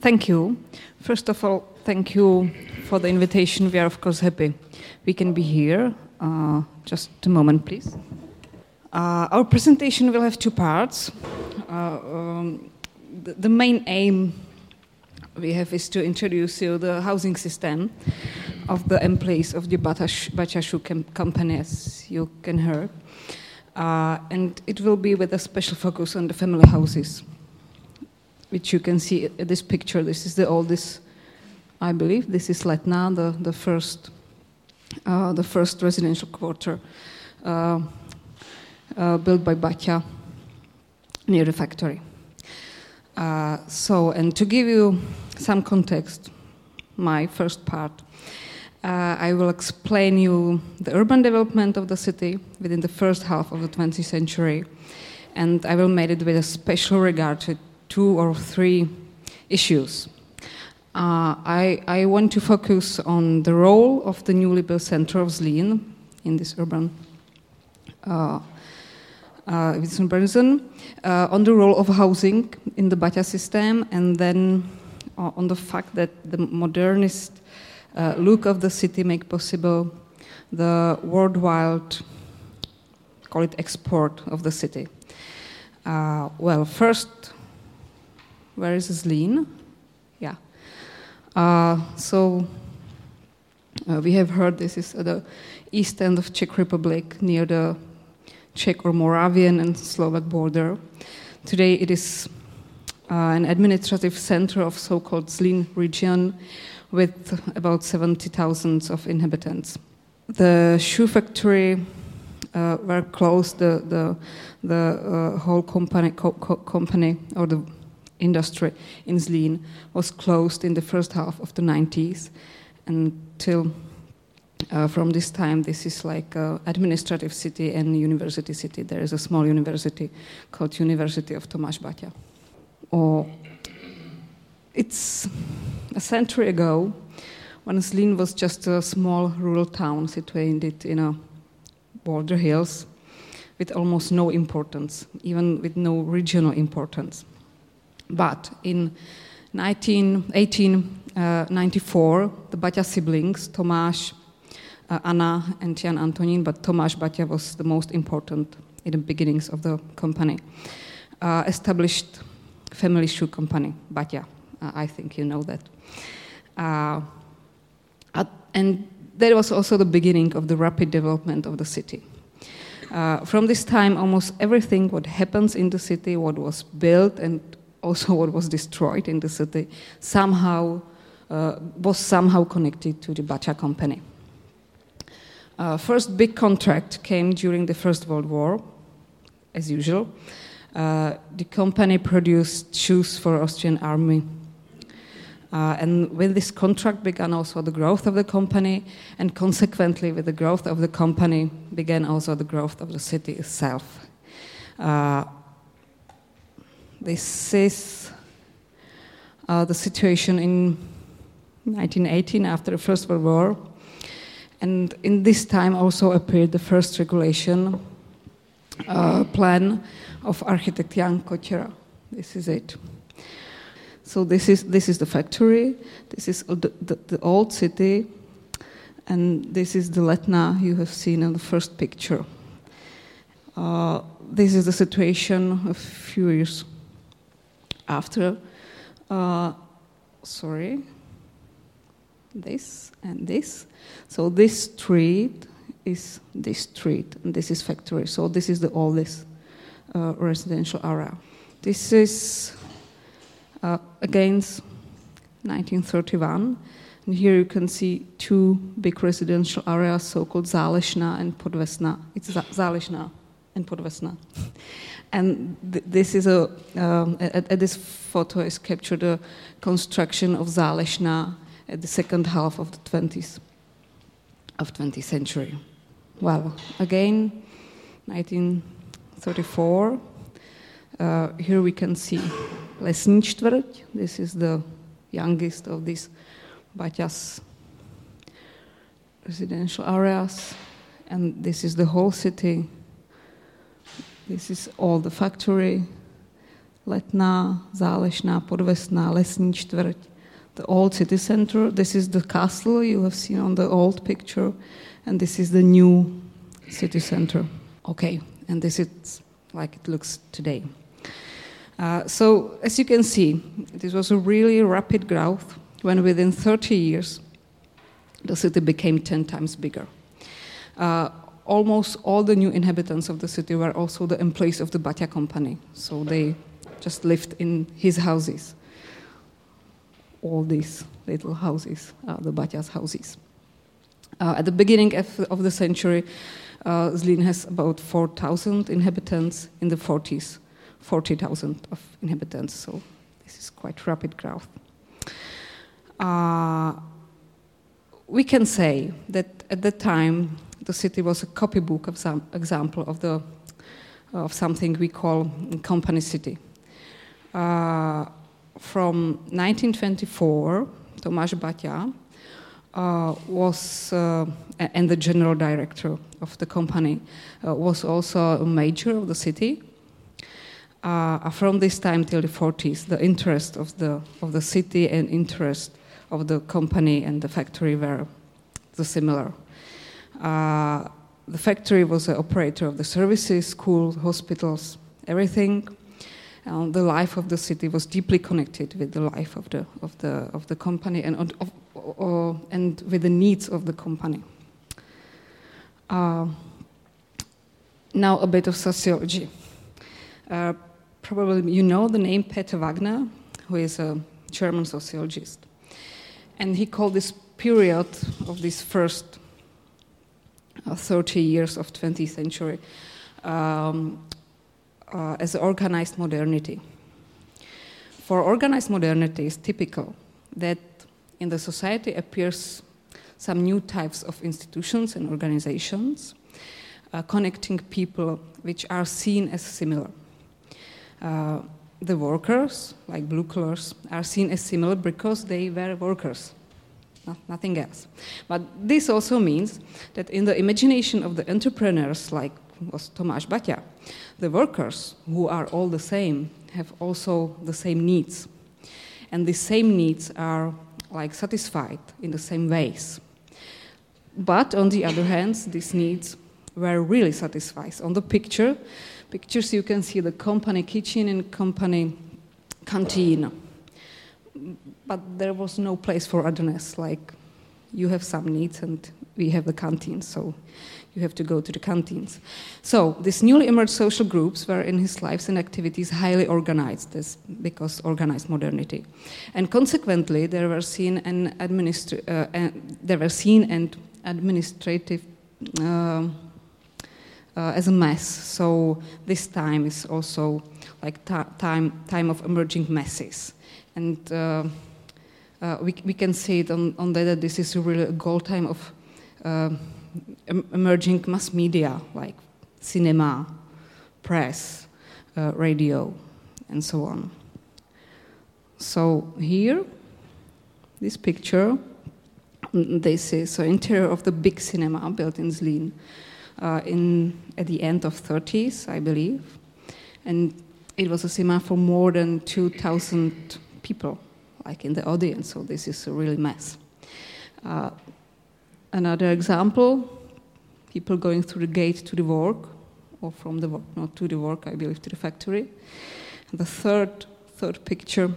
Thank you. First of all, thank you for the invitation. We are, of course, happy we can be here. Uh, just a moment, please. Uh, our presentation will have two parts. Uh, um, the, the, main aim we have is to introduce you the housing system of the employees of the Baťa company, as you can hear. Uh, and it will be with a special focus on the family houses which you can see in this picture. This is the oldest, I believe. This is Letná, the, the first uh, the first residential quarter uh, uh, built by Baťa near the factory. Uh, so, and to give you some context, my first part, uh, I will explain you the urban development of the city within the first half of the 20th century, and I will make it with a special regard to two or three issues. Uh, I, I, want to focus on the role of the newly built center of Zlín in this urban uh, uh, uh, on the role of housing in the Baťa system, and then uh, on the fact that the modernist uh, look of the city make possible the worldwide, call it export of the city. well, first, where is Zlín? Yeah. Uh, so uh, we have heard this is at the east end of Czech Republic, near the Czech or Moravian and Slovak border. Today it is uh, an administrative center of so-called Zlín region with about 70,000 of inhabitants. The shoe factory uh, were closed, the, the, the uh, whole company, co co company or the industry in Zlín was closed in the first half of the 90s until uh, from this time this is like an administrative city and university city. There is a small university called University of Tomáš Baťa. Or it's a century ago when Zlín was just a small rural town situated in a border hills with almost no importance, even with no regional importance. But in 1894, uh, the Baťa siblings, Tomáš, uh, Anna, and Jan Antonín, but Tomáš Baťa was the most important in the beginnings of the company, uh, established family shoe company, Baťa. Uh, I think you know that. Uh, and that was also the beginning of the rapid development of the city. Uh, from this time, almost everything what happens in the city, what was built and also what was destroyed in the city, somehow uh, was somehow connected to the Baťa company. Uh, first big contract came during the First World War, as usual. Uh, the company produced shoes for Austrian army. Uh, and with this contract began also the growth of the company, and consequently, with the growth of the company, began also the growth of the city itself. Uh, this is uh, the situation in 1918 after the First World War. And in this time also appeared the first regulation uh, plan of architect Jan Kotěra. This is it. So this is this is the factory. This is the, the, the old city, and this is the Letná you have seen in the first picture. Uh, this is the situation a few years after, uh, sorry, this and this. So this street is this street, and this is factory. So this is the oldest uh, residential area. This is uh, against 1931. And here you can see two big residential areas, so-called Zálešná and Podvesná. It's Zálešná and Podvesná. And th this is a, um, at, at, this photo is captured a construction of Zálešná at the second half of the 20th, of 20th century. Well, again, 1934, uh, here we can see Lesní čtvrť. This is the youngest of these Baťas residential areas. And this is the whole city This is all the factory. Letná, Zálešná, Podvesná, Lesní čtvrť, the old city center. This is the castle you have seen on the old picture, and this is the new city center. Okay, and this is like it looks today. Uh, so, as you can see, this was a really rapid growth when within 30 years the city became 10 times bigger. Uh, almost all the new inhabitants of the city were also the employees of the Baťa company, so they just lived in his houses. All these little houses, uh, the Baťa's houses. Uh, at the beginning of, of the century, uh, Zlín has about 4,000 inhabitants. In the 40s, 40,000 of inhabitants. So this is quite rapid growth. Uh, we can say that at that time the city was a copybook of some example of the of something we call company city. Uh, from 1924, Tomáš Baťa uh, was uh, and the general director of the company uh, was also a major of the city. Uh, from this time till the 40s, the interest of the of the city and interest of the company and the factory were the similar. Uh, the factory was an operator of the services, schools, hospitals, everything. And the life of the city was deeply connected with the life of the of the of the company and of, of, and with the needs of the company. Uh, now a bit of sociology. Uh, probably you know the name Peter Wagner, who is a German sociologist. And he called this period of this first uh, 30 years of 20th century um, uh, as organized modernity. For organized modernity, it's typical that in the society appears some new types of institutions and organizations uh, connecting people which are seen as similar. Uh, the workers, like blue collars, are seen as similar because they were workers, not, nothing else. But this also means that in the imagination of the entrepreneurs, like was Tomáš Baťa, the workers, who are all the same, have also the same needs. And the same needs are like satisfied in the same ways. But on the other hand, these needs were really satisfied. On the picture, pictures you can see the company kitchen and company canteen. But there was no place for otherness, like you have some needs and we have the canteen, so you have to go to the canteens. So these newly emerged social groups were in his lives and activities highly organized, this, because organized modernity, and consequently they were seen and administra- uh, they were seen and administrative. Uh, uh, as a mess. So this time is also like time time of emerging masses, and uh, uh, we we can see it on on that this is really a gold time of uh, emerging mass media like cinema, press, uh, radio, and so on. So here, this picture. This is the interior of the big cinema built in Zlín uh, in, at the end of 30s, I believe. And it was a cinema for more than 2,000 people, like in the audience, so this is a real mess. Uh, another example, people going through the gate to the work, or from the work, not to the work, I believe, to the factory. The third, third picture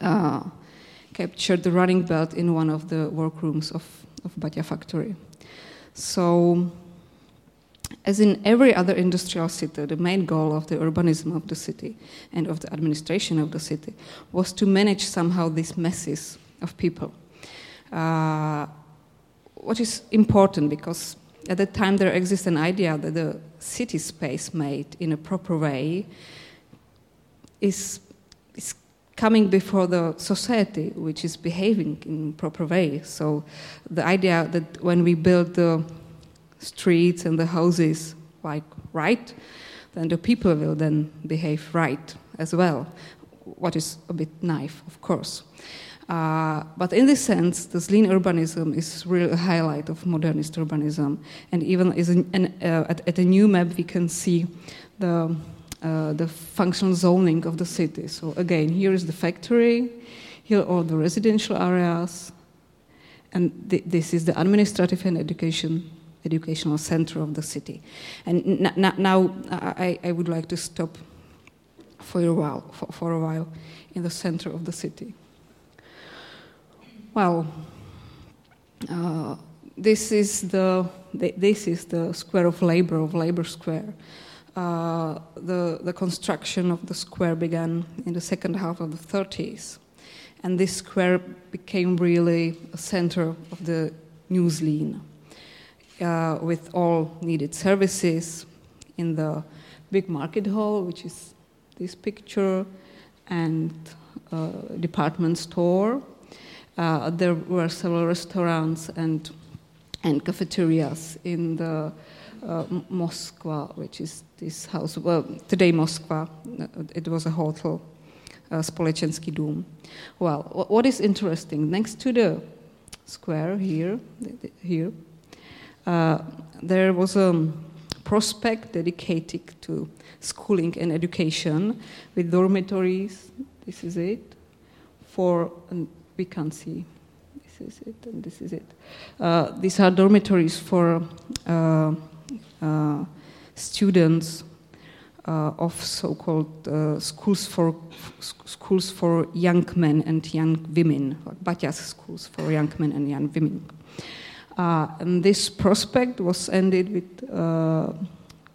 uh, captured the running belt in one of the workrooms of, of Baťa factory. So as in every other industrial city, the main goal of the urbanism of the city and of the administration of the city was to manage somehow these masses of people. Uh, what is important because at that time there exists an idea that the city space made in a proper way is, is coming before the society which is behaving in proper way. So the idea that when we build the streets and the houses like right, then the people will then behave right as well, what is a bit naive, of course. Uh, but in this sense, this lean urbanism is really a highlight of modernist urbanism. And even an, an, uh, at, at, a new map, we can see the, uh, the functional zoning of the city. So again, here is the factory, here are the residential areas, and th- this is the administrative and education educational center of the city. And now I, I would like to stop for a while, for, for a while in the center of the city. Well, uh, this is the this is the square of labor of Labor Square. Uh, the the construction of the square began in the second half of the 30s, and this square became really a center of the new Zlín, uh, with all needed services in the big market hall, which is this picture, and uh, department store. Uh, there were several restaurants and and cafeterias in the uh, which is this house. Well, today Moskva, uh, it was a hotel, uh, dům. Well, what is interesting, next to the square here, here, there was a prospect dedicated to schooling and education with dormitories. This is it. For, we can't see this is it, and this is it. Uh, these are dormitories for uh, uh, students uh, of so-called uh, schools for schools for young men and young women, like Baťa's schools for young men and young women. Uh, and this prospect was ended with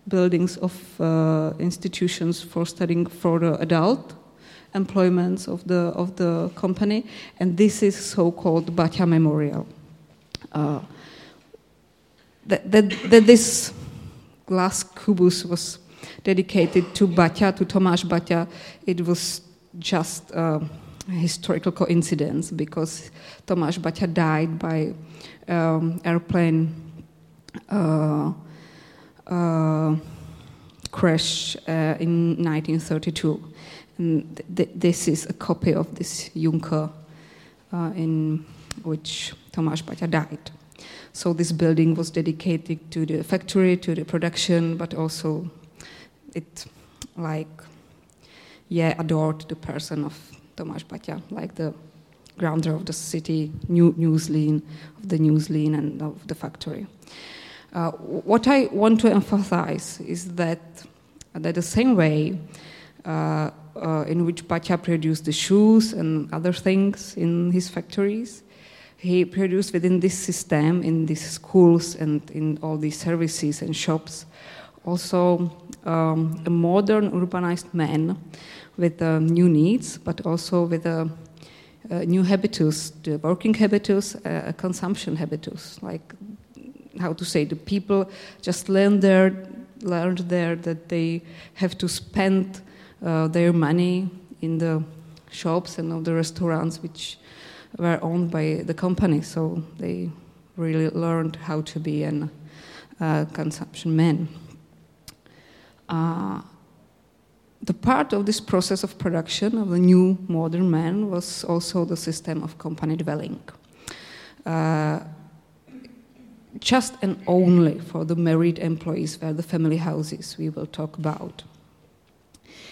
buildings of institutions for studying for the adult employments of the, of the company, and this is so-called Baťa Memorial. Uh, that, that, that, this glass kubus was dedicated to Baťa, to Tomáš Baťa, it was just a historical coincidence because Tomáš Baťa died by um, airplane uh, uh, crash uh, in 1932. And th- this is a copy of this Junker uh, in which Tomáš Baťa died. So this building was dedicated to the factory, to the production, but also it like yeah adored the person of Tomáš Baťa, like the grandeur of the city, new Newsline, of the news new Zlín and of the factory. Uh, what I want to emphasize is that that the same way uh, uh, in which Baťa produced the shoes and other things in his factories. He produced within this system, in these schools and in all these services and shops, also um, a modern urbanized man with uh, new needs, but also with a, a new habitus, the working habitus, uh, consumption habitus, like how to say, the people just there, learned there that they have to spend uh, their money in the shops and of the restaurants which were owned by the company. So they really learned how to be a uh, consumption man. Uh, the part of this process of production of the new modern man was also the system of company dwelling. Uh, just and only for the married employees were the family houses we will talk about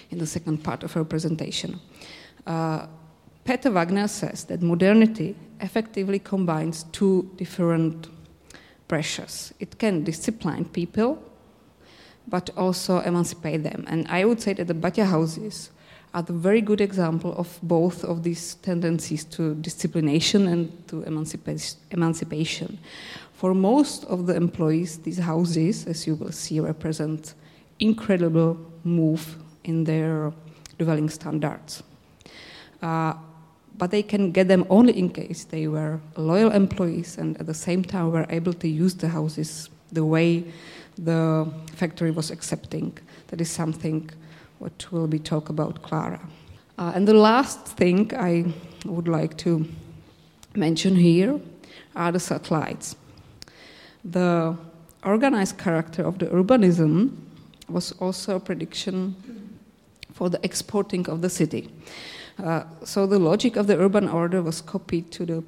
in the second part of her presentation. Uh, Peter Wagner says that modernity effectively combines two different pressures. It can discipline people, but also emancipate them. And I would say that the Baťa houses are the very good example of both of these tendencies to disciplination and to emancipation. For most of the employees, these houses, as you will see, represent incredible move in their dwelling standards. Uh, but they can get them only in case they were loyal employees and at the same time were able to use the houses the way the factory was accepting. That is something what will be talked about Clara. Uh, and the last thing I would like to mention here are the satellites. The organized character of the urbanism was also a prediction for the exporting of the city. Uh, so the logic of the urban order was copied to the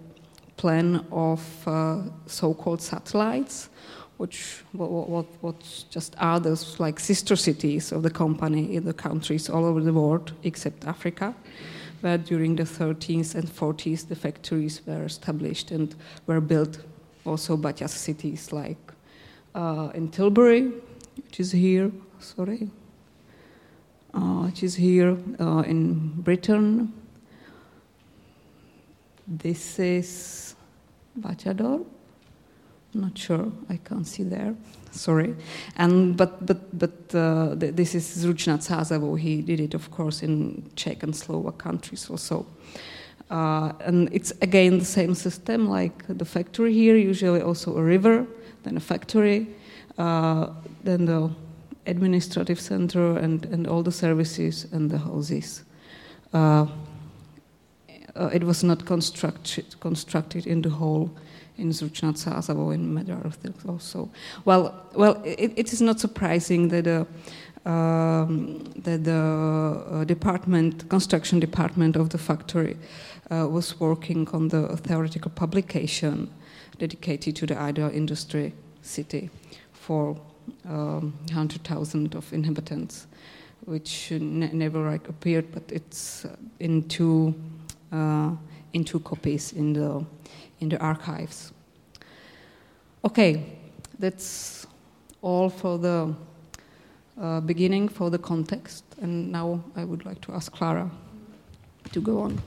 plan of uh, so-called satellites, which what, what, just others like sister cities of the company in the countries all over the world except Africa, where during the 30s and 40s the factories were established and were built also by just cities like uh, in Tilbury, which is here, sorry, uh, which is here uh, in Britain. This is Bachador not sure. I can't see there. Sorry. And but but but uh, th this is Zruč nad Sázavou. He did it, of course, in Czech and Slovak countries also. Uh, and it's again the same system like the factory here. Usually also a river, then a factory, uh, then the administrative center and and all the services and the houses. Uh, uh, it was not constructed constructed in the whole in Zruč nad Sázavou in Medar also. Well, well, it, it is not surprising that the um, that the uh, department, construction department of the factory, uh, was working on the theoretical publication dedicated to the ideal industry city for um, 100,000 of inhabitants, which ne never like, appeared, but it's uh, in two uh, in two copies in the in the archives. Okay, that's all for the uh, beginning, for the context, and now I would like to ask Clara to go on.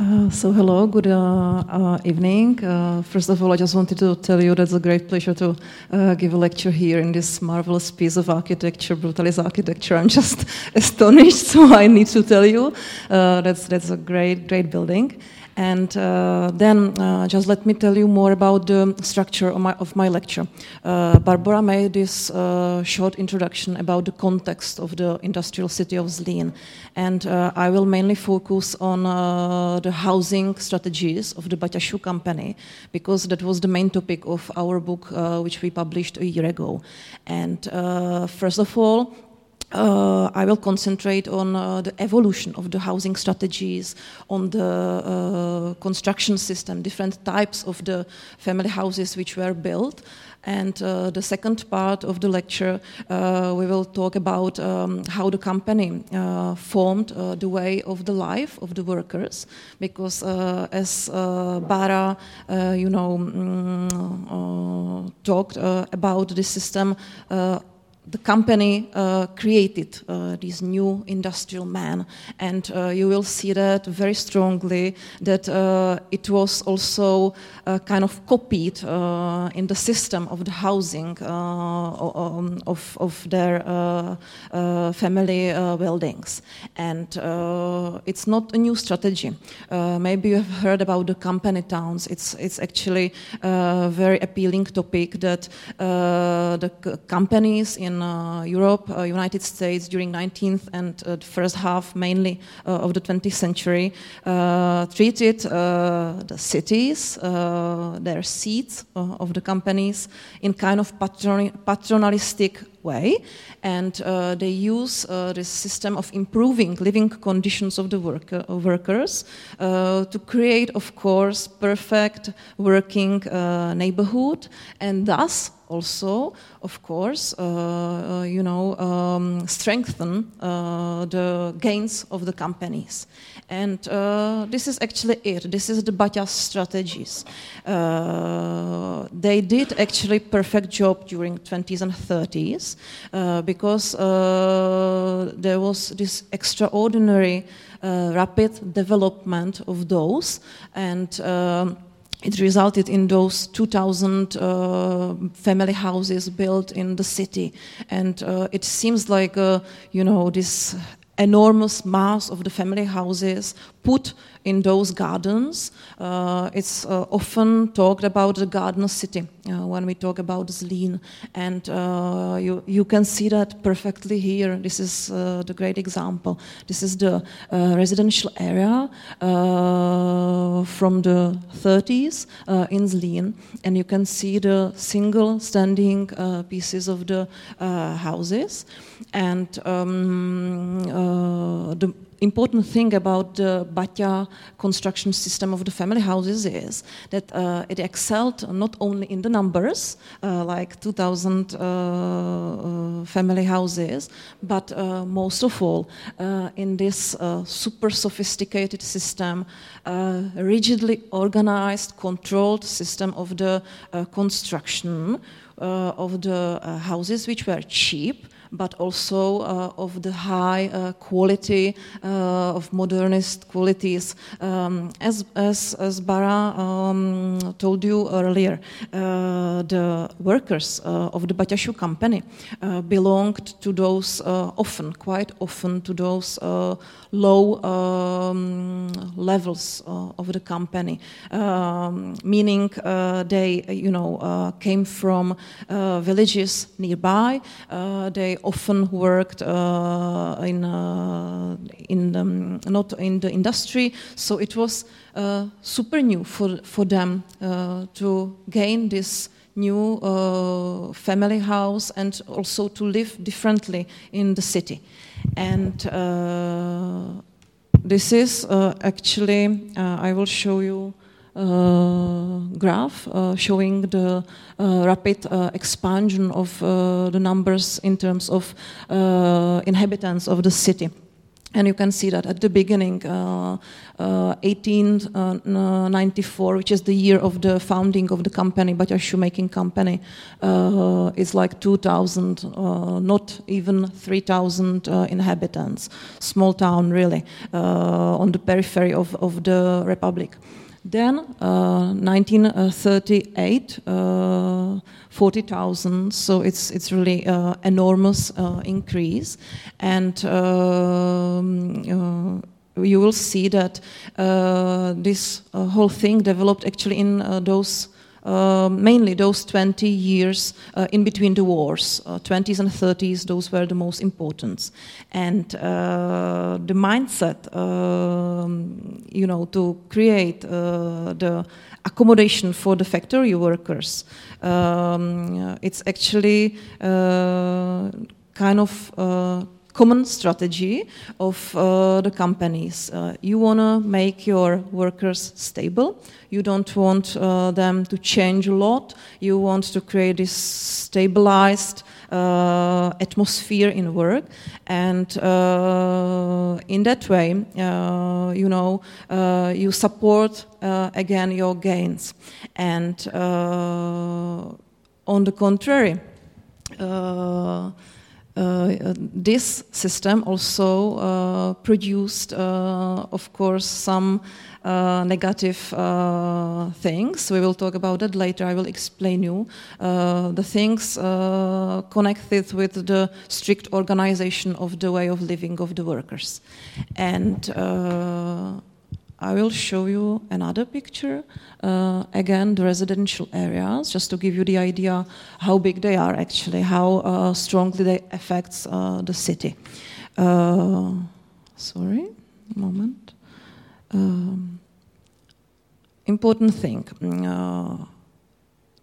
Uh, so hello, good uh, uh, evening. Uh, first of all, I just wanted to tell you that it's a great pleasure to uh, give a lecture here in this marvelous piece of architecture, Brutalist architecture. I'm just astonished, so I need to tell you uh, that's that's a great, great building. And uh, then uh, just let me tell you more about the structure of my, of my lecture. Uh, Barbara made this uh, short introduction about the context of the industrial city of Zlín. And I will mainly focus on the housing strategies of the Baťa shoe company, because that was the main topic of our book, which we published a year ago. And first of all, uh, I will concentrate on uh, the evolution of the housing strategies, on the uh, construction system, different types of the family houses which were built. And uh, the second part of the lecture, uh, we will talk about um, how the company uh, formed the way of the life of the workers, because as Bara, you know, mm, talked about the system the company uh, created uh, this new industrial man, and uh, you will see that very strongly that uh, it was also uh, kind of copied uh, in the system of the housing um, of, of their family buildings. And it's not a new strategy. maybe you have heard about the company towns. It's, it's actually a very appealing topic that the companies in uh, Europe, uh, United States during 19th and uh, the first half mainly of the 20th century treated the cities, their seats of the companies in kind of patron patronalistic way, and uh, they use uh, this system of improving living conditions of the workers uh, to create, of course, perfect working neighborhood, and thus also, of course, uh, uh, you know, um, strengthen uh, the gains of the companies. And this is actually it. This is the Baťas strategies. they did actually perfect job during 20s and 30s because there was this extraordinary rapid development of those and um, it resulted in those 2,000 uh, family houses built in the city. And uh, it seems like, uh, you know, this enormous mass of the family houses put in those gardens. Uh, it's uh, often talked about the garden city uh, when we talk about Zlín, and uh, you, you can see that perfectly here. This is uh, the great example. This is the uh, residential area from the 30s in Zlín, and you can see the single standing pieces of the houses, and um, the important thing about the Baťa construction system of the family houses is that uh, it excelled not only in the numbers, uh, like 2,000 uh, uh, family houses, but uh, most of all uh, in this super sophisticated system, rigidly organized, controlled system of the construction of the houses, which were cheap but also uh, of the high uh, quality uh, of modernist qualities. Um, as, as, as Bara um, told you earlier, the workers of the Baťa shoe company belonged to those often, quite often, to those low um, levels uh, of the company, um, meaning uh, they, you know, uh, came from villages nearby. they often worked in in not in the industry, so it was super new for for them to gain this new uh, family house and also to live differently in the city. And uh, this is uh, actually, uh, I will show you graph showing the rapid expansion of the numbers in terms of inhabitants of the city. And you can see that at the beginning, uh, uh, 1894, which is the year of the founding of the company, but a Shoemaking Company, uh, is like 2,000, uh, not even 3,000 uh, inhabitants. Small town, really, uh, on the periphery of, of the Republic. Then, 1938, uh, uh, 40,000. So it's it's really uh, enormous increase, and. Um, you will see that this whole thing developed actually in those uh, mainly those 20 years uh, in between the wars, uh, 20s and 30s, those were the most important. And uh, the mindset, um, you know, to create uh, the accommodation for the factory workers, um, it's actually kind of common strategy of uh, the companies. Uh, you want to make your workers stable. You don't want uh, them to change a lot. You want to create this stabilized uh, atmosphere in work, and uh, in that way, uh, you know, you support again your gains. And on the contrary. Uh, this system also uh, produced, uh, of course, some negative things. We will talk about that later. I will explain you the things connected with the strict organization of the way of living of the workers. And I will show you another picture. Uh, again, the residential areas, just to give you the idea how big they are actually, how uh, strongly they affect uh, the city. Uh, sorry, moment. Um, important thing. Uh,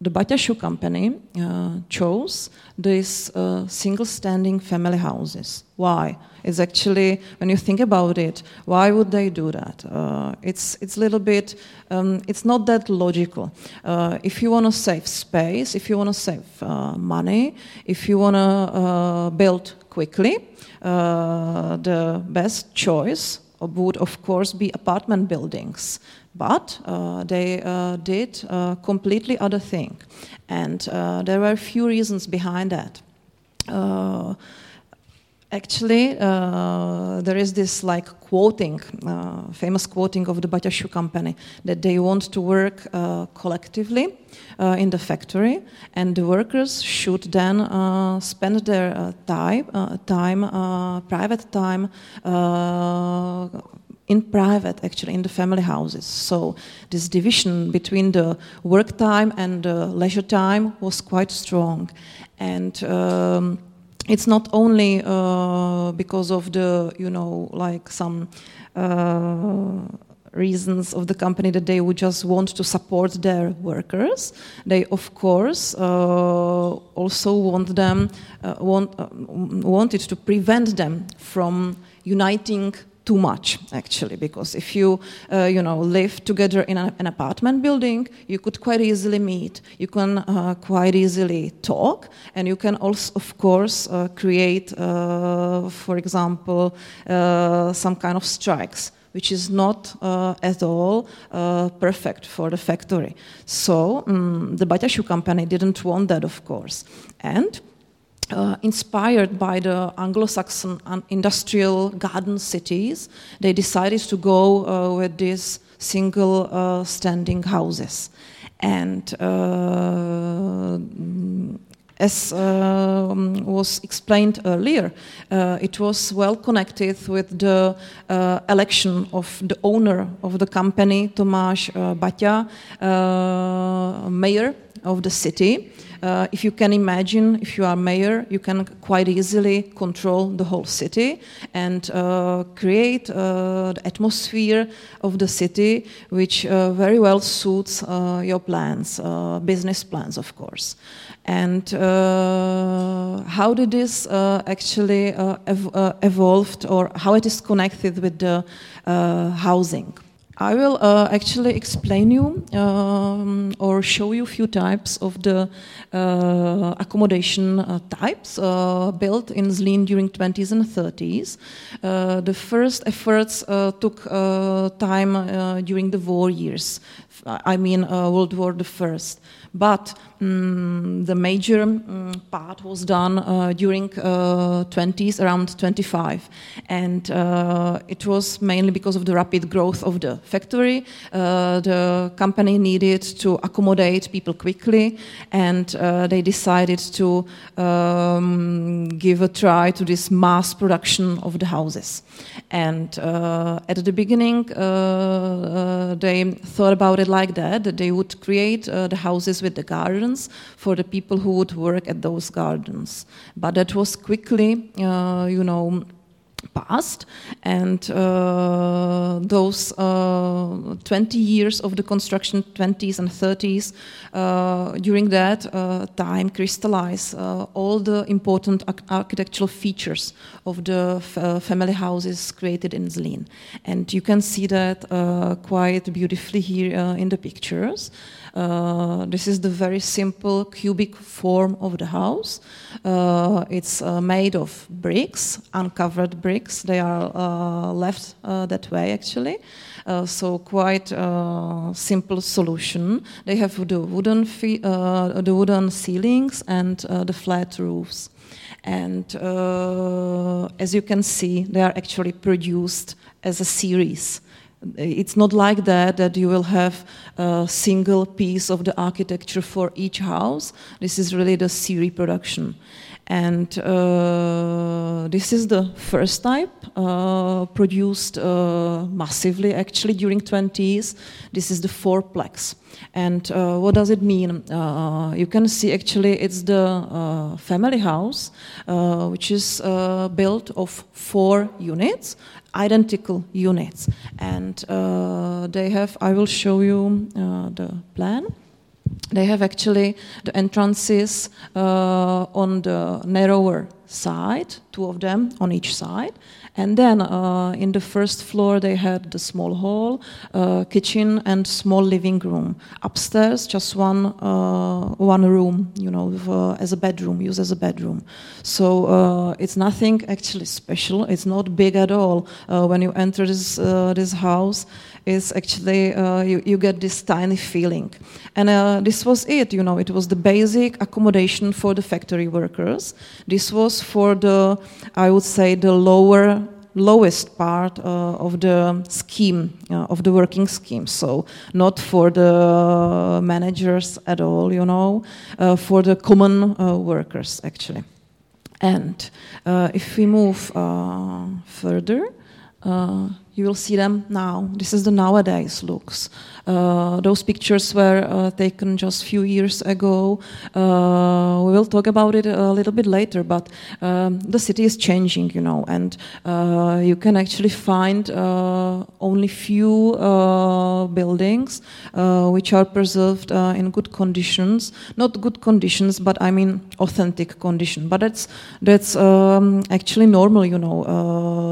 the Baťa shoe company uh, chose these single standing family houses. Why? It's actually, when you think about it, why would they do that? Uh, it's it's a little bit, um, it's not that logical. Uh, if you want to save space, if you want to save uh, money, if you want to uh, build quickly, the best choice would, of course, be apartment buildings but uh, they uh, did a uh, completely other thing. And uh, there were a few reasons behind that. Uh, actually, uh, there is this like quoting, uh, famous quoting of the Baťa shoe company, that they want to work uh, collectively uh, in the factory, and the workers should then spend their time, time private time in private, actually, in the family houses. So this division between the work time and the leisure time was quite strong. And um, it's not only uh, because of the, you know, like some uh, reasons of the company that they would just want to support their workers. They, of course, uh, also want them, uh, want, uh, wanted to prevent them from uniting too much actually because if you uh, you know live together in an apartment building you could quite easily meet you can uh, quite easily talk and you can also of course uh, create uh, for example uh, some kind of strikes which is not uh, at all perfect for the factory. So um, the shoe company didn't want that of course. And uh, inspired by the Anglo-Saxon industrial garden cities, they decided to go uh, with these single uh, standing houses. And uh, as um, was explained earlier, uh, it was well connected with the uh, election of the owner of the company, Tomáš Baťa, mayor of the city. Uh, if you can imagine, if you are mayor, you can quite easily control the whole city and uh, create uh, the atmosphere of the city, which uh, very well suits uh, your plans, business plans, of course. And how did this actually ev evolved, or how it is connected with the housing? I will uh, actually explain you um, or show you a few types of the uh, accommodation uh, types uh, built in Zlín during 20s and 30s. Uh, the first efforts uh, took time during the war years. I mean World War First. But um, the major um, part was done uh, during uh, 20s, around 25. And uh, it was mainly because of the rapid growth of the factory. Uh, the company needed to accommodate people quickly, and uh, they decided to um, give a try to this mass production of the houses. And uh, at the beginning, they thought about it like that, that they would create the houses with the gardens for the people who would work at those gardens. But that was quickly, uh, you know, passed. And uh, those uh, 20 years of the construction 20s and 30s uh, during that uh, time crystallized uh, all the important architectural features of the family houses created in Zlín. And you can see that quite beautifully here in the pictures uh, this is the very simple cubic form of the house. Uh, it's uh, made of bricks, uncovered bricks. They are uh, left uh, that way actually. so quite simple solution. They have the wooden the wooden ceilings and the flat roofs. And as you can see, they are actually produced as a series it's not like that that you will have a single piece of the architecture for each house. This is really the series production. And uh, this is the first type uh, produced uh, massively actually during 20s this is the fourplex. And uh, what does it mean? Uh, you can see actually it's the uh, family house which is built of four units identical units. And uh, they have, I will show you uh, the plan. They have actually the entrances uh, on the narrower side, two of them on each side. And then uh, in the first floor, they had the small hall, uh, kitchen, and small living room. Upstairs, just one uh, one room, you know, uh, as a bedroom, used as a bedroom. So uh, it's nothing actually special. It's not big at all. When you enter this this house, is actually you, you get this tiny feeling. And this was it, you know, it was the basic accommodation for the factory workers. This was for the, I would say, the lower lowest part uh, of the scheme, uh, of the working scheme. So not for the managers at all, you know, uh, for the common uh, workers actually. And uh, if we move uh, further, Uh, you will see them now. This is the nowadays looks. Uh, those pictures were uh, taken just a few years ago. Uh, we will talk about it a little bit later, but um, the city is changing, you know, and uh, you can actually find uh, only few buildings which are preserved in good conditions. Not good conditions, but I mean authentic condition. But that's that's um, actually normal, you know.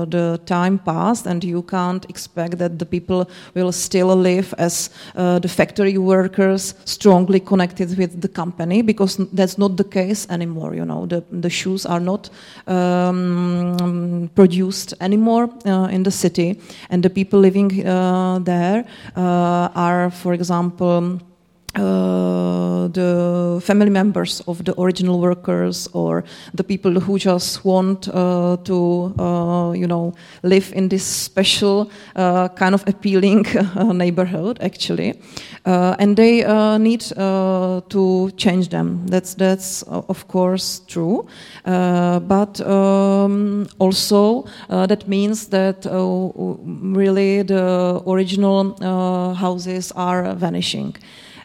the time passed, and you can't expect that the people will still live as uh, the factory workers strongly connected with the company because that's not the case anymore. You know, the, the shoes are not um, produced anymore uh, in the city, and the people living uh, there uh, are, for example, uh, the family members of the original workers or the people who just want uh, to, uh, you know, live in this special uh, kind of appealing uh, neighborhood, actually, and they need to change them. That's that's of course true, but um, also that means that really the original houses are vanishing.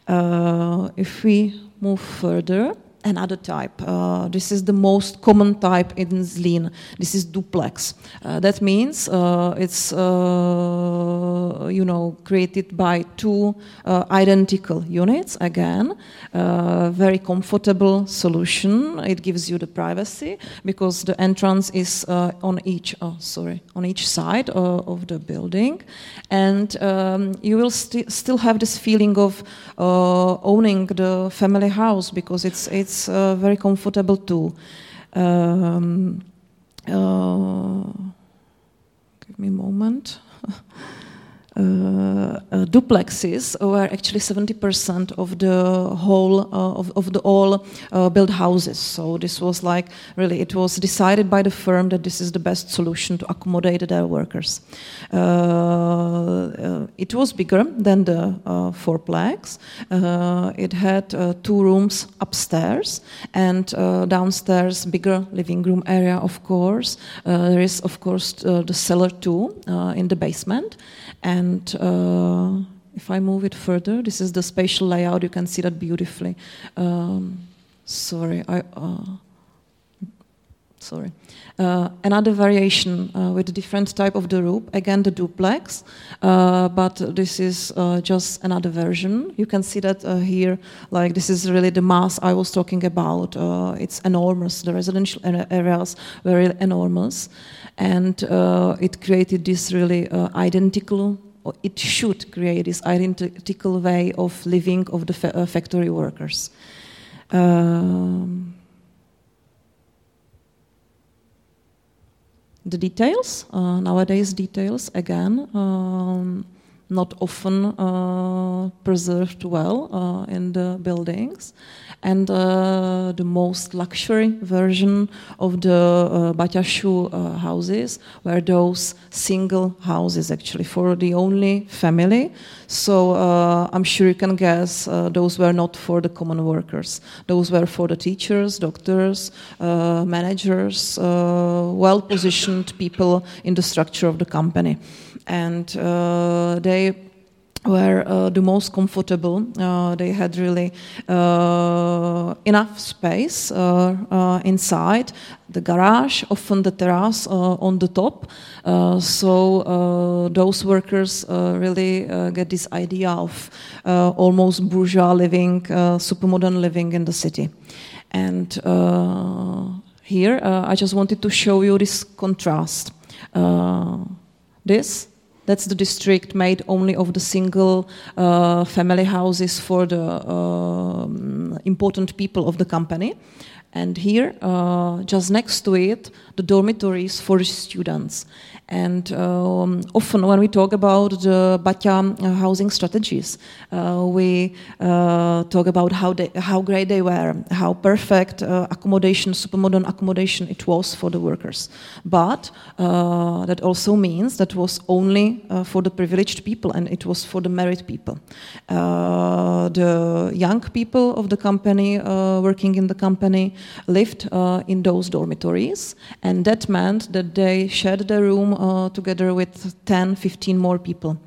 Uh, if we move further, another type. Uh, this is the most common type in Zlín. This is duplex. Uh, that means uh, it's uh, you know created by two uh, identical units. Again, uh, very comfortable solution. It gives you the privacy because the entrance is on each oh, sorry on each side of the building, and um, you will st still have this feeling of owning the family house because it's it's it's very comfortable too. Um, uh, give me a moment. Uh, uh, duplexes were actually 70% of the whole uh, of, of the all uh, built houses. So this was like really it was decided by the firm that this is the best solution to accommodate their workers. Uh, uh, it was bigger than the fourplex. it had two rooms upstairs and downstairs bigger living room area. Of course, there is of course the cellar too in the basement. And uh, if I move it further, this is the spatial layout. You can see that beautifully. Um, sorry, I. Uh, sorry. Uh, another variation uh, with a different type of the roof, again the duplex, uh, but this is uh, just another version. You can see that uh, here, like this is really the mass I was talking about. Uh, it's enormous. The residential areas were enormous and uh, it created this really uh, identical it should create this identical way of living of the fa uh, factory workers. Um, the details uh, nowadays details again um, not often uh, preserved well uh, in the buildings. And uh, the most luxury version of the uh, Baťašů uh, houses were those single houses, actually, for the only family. So uh, I'm sure you can guess uh, those were not for the common workers. Those were for the teachers, doctors, managers, well positioned people in the structure of the company and uh, they were uh, the most comfortable. Uh, they had really uh, enough space uh, uh, inside the garage, often the terrace on the top. so those workers really get this idea of almost bourgeois living, super modern living in the city. And here, I just wanted to show you this contrast. this that's the district made only of the single uh, family houses for the uh, important people of the company. And here, uh, just next to it, the dormitories for students. And um, often, when we talk about the Baťa uh, housing strategies, uh, we uh, talk about how they, how great they were, how perfect uh, accommodation, super modern accommodation it was for the workers. But uh, that also means that was only for the privileged people, and it was for the married people. the young people of the company working in the company lived uh, in those dormitories, and that meant that they shared the room uh, together with 10, 15 more people.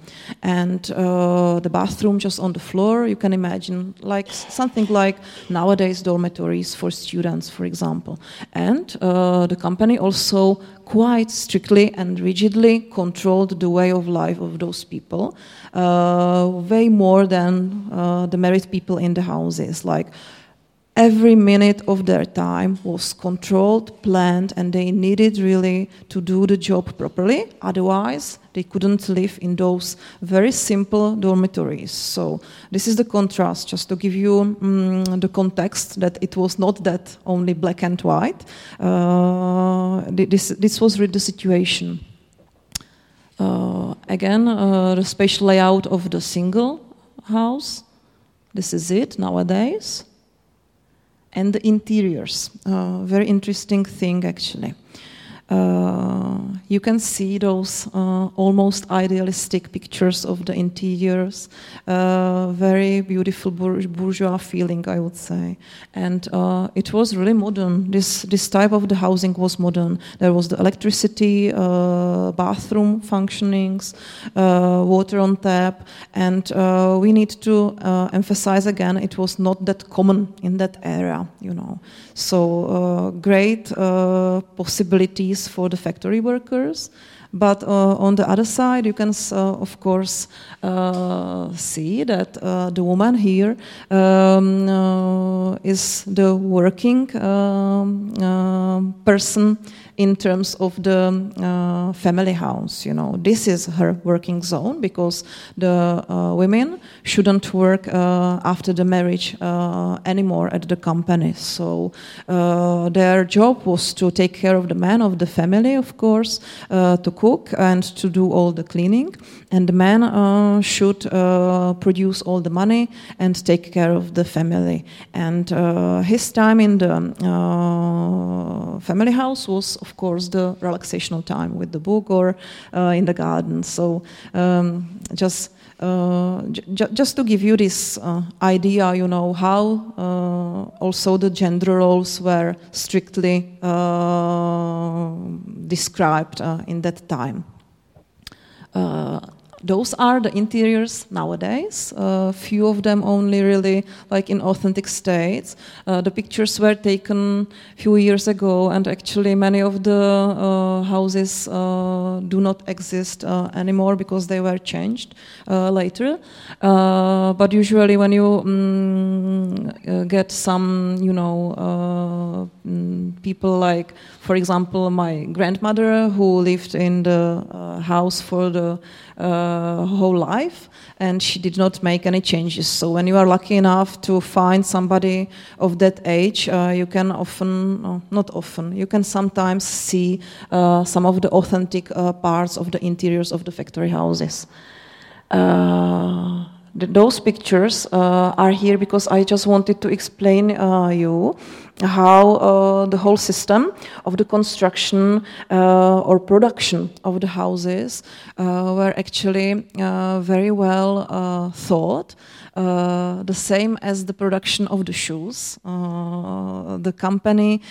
And the bathroom just on the floor, you can imagine, like something like nowadays dormitories for students, for example. And the company also quite strictly and rigidly controlled the way of life of those people, uh, way more than uh, the married people in the houses. Like every minute of their time was controlled, planned, and they needed really to do the job properly. Otherwise, they couldn't live in those very simple dormitories. So this is the contrast, just to give you um, the context that it was not that only black and white. Uh, this, this was really the situation. Uh, again, uh, the spatial layout of the single house. This is it nowadays and the interiors. Uh, very interesting thing, actually. Uh, you can see those uh, almost idealistic pictures of the interiors, uh, very beautiful bourgeois feeling, I would say. And uh, it was really modern. This this type of the housing was modern. There was the electricity, uh, bathroom functionings, uh, water on tap, and we need to emphasize again, it was not that common in that area, you know. So great possibilities for the factory workers. But uh, on the other side, you can, uh, of course, uh, see that the woman here um, is the working um, person in terms of the uh, family house. You know, this is her working zone because the uh, women shouldn't work uh, after the marriage uh, anymore at the company. So uh, their job was to take care of the man of the family, of course, uh, to cook and to do all the cleaning, and the man should produce all the money and take care of the family. And his time in the family house was, of course, the relaxational time with the book or uh, in the garden. So um, just uh, just to give you this uh, idea, you know, how uh, also the gender roles were strictly uh, described uh, in that time those are the interiors nowadays. A uh, few of them only really like in authentic states. Uh, the pictures were taken a few years ago, and actually many of the uh, houses uh, do not exist uh, anymore because they were changed uh, later. but usually, when you um, get some, you know, um, people like, for example, my grandmother who lived in the house for the uh, whole life, and she did not make any changes. So when you are lucky enough to find somebody of that age, uh, you can often, no, not often, you can sometimes see uh, some of the authentic uh, parts of the interiors of the factory houses. Those pictures uh, are here because I just wanted to explain uh, you how uh, the whole system of the construction or production of the houses were actually very well thought. The same as the production of the shoes. the company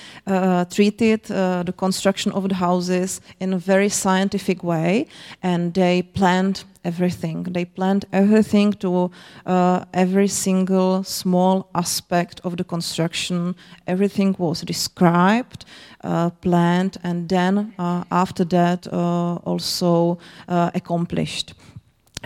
treated the construction of the houses in a very scientific way and they planned everything. They planned everything to uh, every single small aspect of the construction. Everything was described, uh, planned, and then uh, after that uh, also uh, accomplished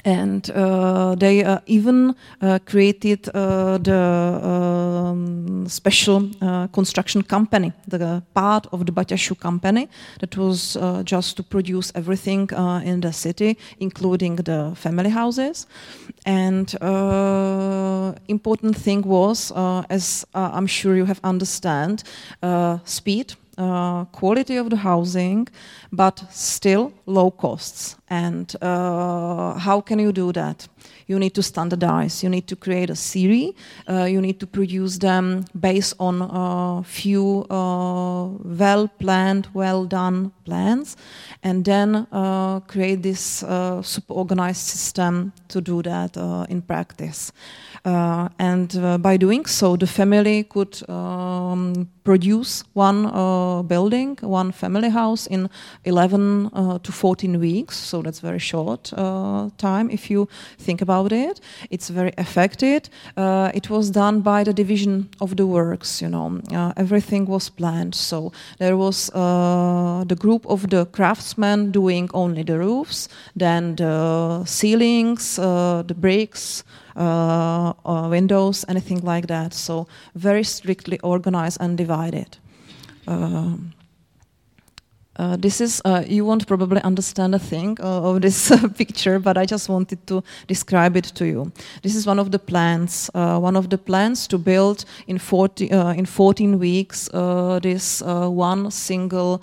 and uh, they uh, even uh, created uh, the um, special uh, construction company, the part of the Baťa company that was uh, just to produce everything in the city, including the family houses. And important thing was, as I'm sure you have understand, speed quality of the housing, but still low costs. And uh, how can you do that? You need to standardize. You need to create a series. Uh, you need to produce them based on a few uh, well planned, well done plans, and then uh, create this uh, super organized system to do that uh, in practice. Uh, and uh, by doing so, the family could um, produce one uh, building, one family house in 11 uh, to 14 weeks. So that's very short uh, time if you think about it. It's very effective. Uh, it was done by the division of the works. You know, everything was planned. So there was the group of the craftsmen doing only the roofs, then the ceilings, the bricks uh, windows, anything like that. So very strictly organized and divided. Um, uh, this is, uh, you won't probably understand a thing uh, of this picture, but I just wanted to describe it to you. This is one of the plans, uh, one of the plans to build in, 40, uh, in 14 weeks uh, this one single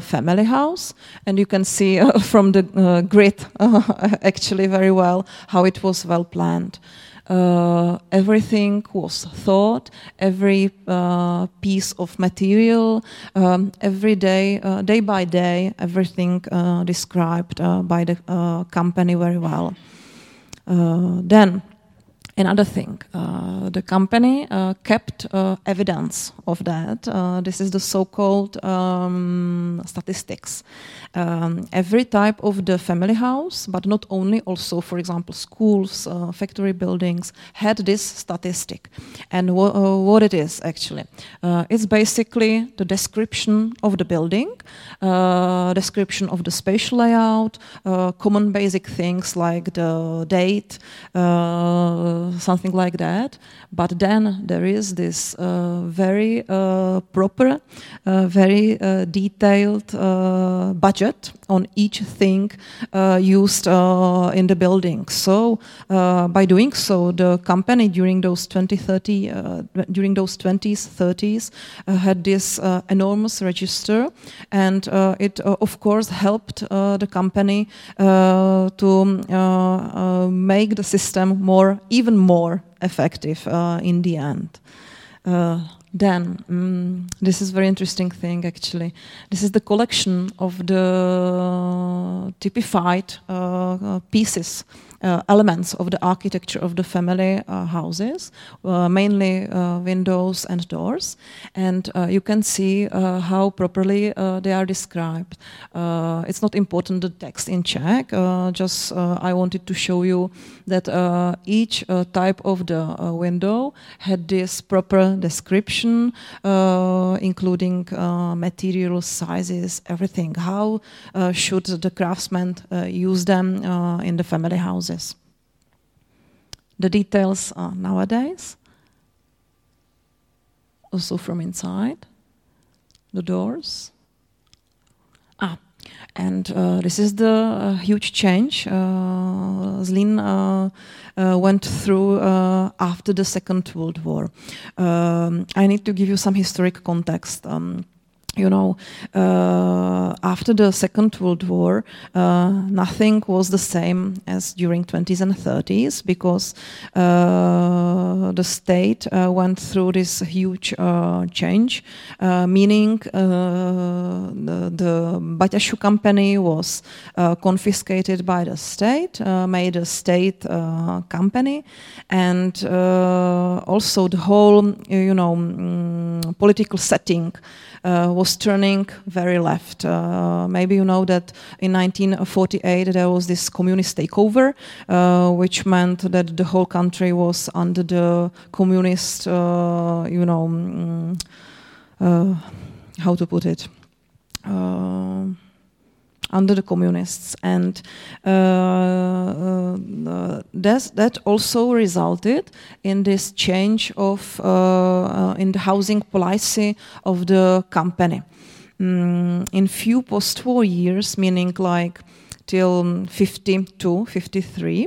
family house. And you can see from the grid actually very well how it was well planned. Uh, everything was thought, every uh, piece of material, um, every day, uh, day by day, everything uh, described uh, by the uh, company very well. then, Another thing, uh, the company uh, kept uh, evidence of that. this is the so-called um, statistics. Um, every type of the family house, but not only, also, for example, schools, factory buildings, had this statistic. And what it is actually, it's basically the description of the building, description of the spatial layout, common basic things like the date something like that. But then there is this uh, very uh, proper, uh, very detailed budget on each thing uh, used uh, in the building. So uh, by doing so, the company during those 20, 30, uh, during those 20s, 30s, had this enormous register, and it of course helped the company to um, make the system more, even more effective uh, in the end. Uh, then um, this is very interesting thing actually. This is the collection of the typified uh, pieces uh, elements of the architecture of the family uh, houses, uh, mainly windows and doors. And you can see how properly they are described. it's not important the text in Czech, just I wanted to show you that uh, each uh, type of the uh, window had this proper description, including material sizes, everything. How should the craftsman use them in the family houses? The details are nowadays, also from inside, the doors. And uh, this is the uh, huge change uh, Zlín uh, uh, went through uh, after the Second World War. Um, I need to give you some historic context. Um, you know, uh, after the Second World War, uh, nothing was the same as during 20s and 30s because uh, the state uh, went through this huge uh, change, uh, meaning the, the Baťa shoe company was confiscated by the state, made a state company, and also the whole, you know, um, political setting uh, was turning very left. Uh, maybe you know that in 1948 there was this communist takeover, uh, which meant that the whole country was under the communist, you know, mm, how to put it under the communists, and uh, uh, that also resulted in this change of uh, in the housing policy of the company. Mm, in few post-war years, meaning like till 52, 53.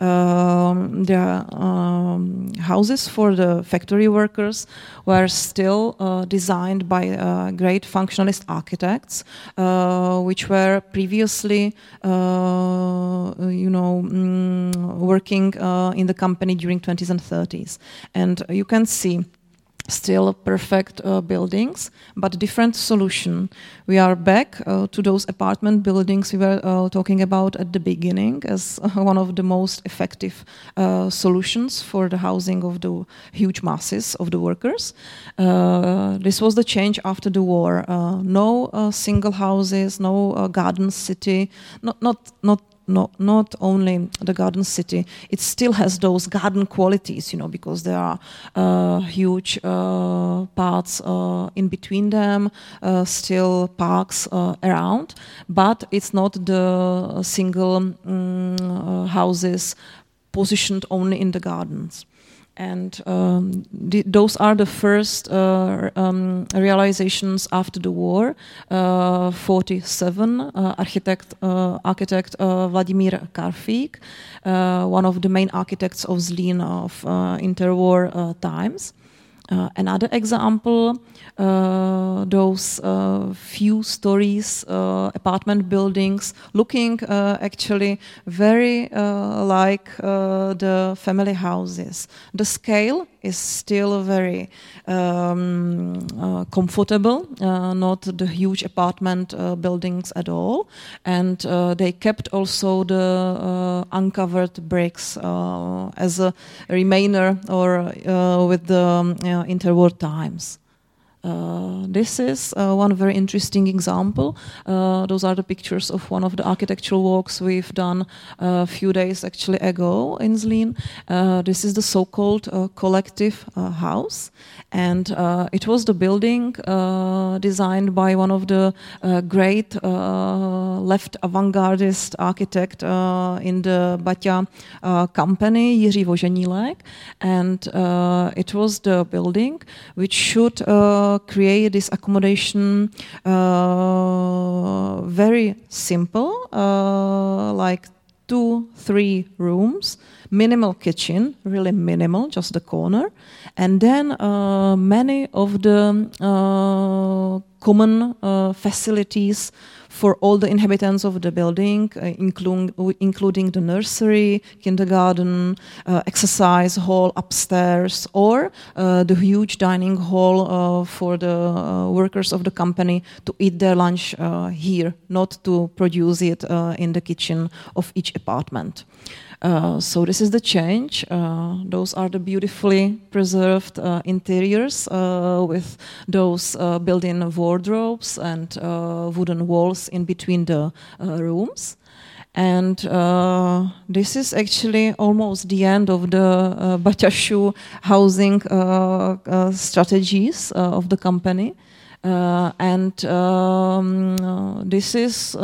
Um, the um, houses for the factory workers were still uh, designed by uh, great functionalist architects, uh, which were previously, uh, you know, mm, working uh, in the company during 20s and 30s. And you can see still perfect uh, buildings, but different solution. We are back uh, to those apartment buildings we were uh, talking about at the beginning as one of the most effective uh, solutions for the housing of the huge masses of the workers. Uh, this was the change after the war. Uh, no single houses, no garden city, not not not not not only the garden city it still has those garden qualities you know because there are uh, huge uh, parts uh, in between them uh, still parks uh, around but it's not the single um, houses positioned only in the gardens and um, those are the first uh, um, realizations after the war. Uh, 47, uh, architect, uh, architect uh, Vladimir Karfík, uh, one of the main architects of Zlín of interwar times. Uh, another example, uh, those uh, few stories apartment buildings looking actually very like the family houses. The scale is still very um, uh, comfortable, uh, not the huge apartment uh, buildings at all. And they kept also the uncovered bricks as a remainder or with the um, interwar times. Uh, this is uh, one very interesting example. Uh, those are the pictures of one of the architectural walks we've done uh, a few days actually ago in Zlín. Uh, this is the so-called uh, collective house, and it was the building designed by one of the great left avant-gardist architect in the Baťa company, Jiří Voženílek, and it was the building which should create this accommodation uh, very simple, uh, like two, three rooms, minimal kitchen, really minimal, just the corner, and then uh, many of the uh, common uh, facilities for all the inhabitants of the building, uh, including, including the nursery, kindergarten, uh, exercise hall upstairs, or uh, the huge dining hall uh, for the uh, workers of the company to eat their lunch uh, here, not to produce it in the kitchen of each apartment. Uh, so this is the change. Uh, those are the beautifully preserved uh, interiors uh, with those uh, built-in wardrobes and wooden walls in between the rooms. And this is actually almost the end of the uh, Baťašu housing strategies of the company. and um, this is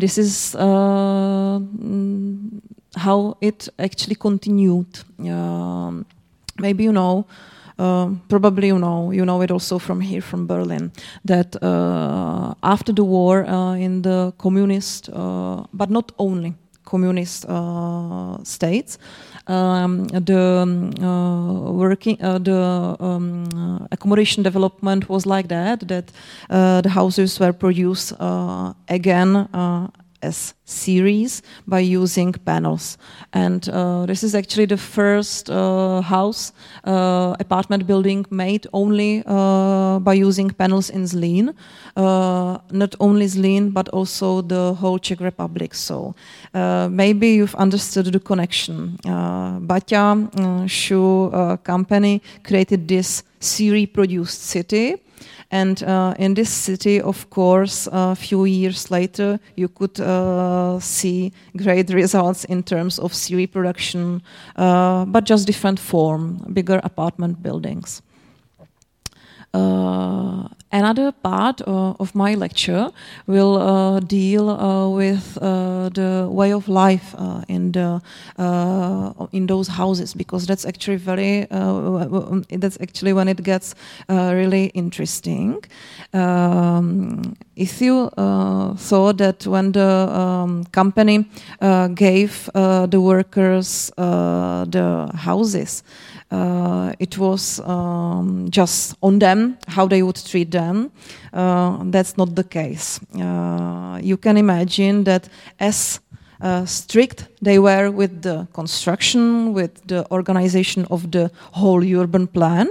this is uh, how it actually continued. Um, maybe you know. Uh, probably you know you know it also from here from Berlin that uh, after the war uh, in the communist uh, but not only communist uh, states um, the um, working the um, accommodation development was like that that the houses were produced again as series by using panels. And uh, this is actually the first uh, house uh, apartment building made only uh, by using panels in Zlín. Uh, not only Zlín, but also the whole Czech Republic. So uh, maybe you've understood the connection. Baťa shoe company created this series produced city and uh, in this city, of course, a few years later, you could uh, see great results in terms of series production, uh, but just different form, bigger apartment buildings. Uh, another part uh, of my lecture will uh, deal with the way of life in the in those houses because that's actually very that's actually when it gets really interesting. Um, if you thought that when the um, company gave the workers the houses uh, it was um, just on them how they would treat them. Uh, that's not the case. Uh, you can imagine that as uh, strict they were with the construction, with the organization of the whole urban plan.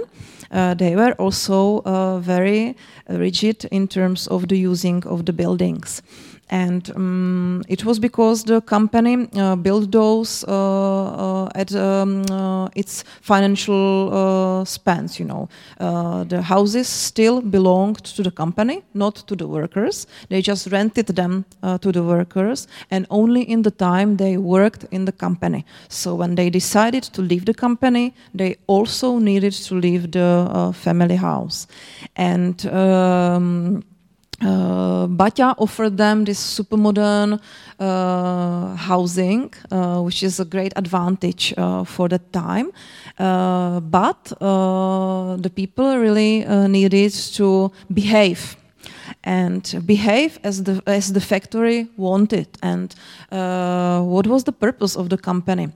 Uh, they were also uh, very rigid in terms of the using of the buildings and um, it was because the company uh, built those uh, uh, at um, uh, its financial uh, spans. You know, uh, the houses still belonged to the company, not to the workers. They just rented them to the workers, and only in the time they worked in the company. So when they decided to leave the company, they also needed to leave the family house, and. Um, uh, Baťa offered them this super modern uh, housing, uh, which is a great advantage uh, for that time. Uh, but uh, the people really needed to behave and behave as the as the factory wanted. And uh, what was the purpose of the company?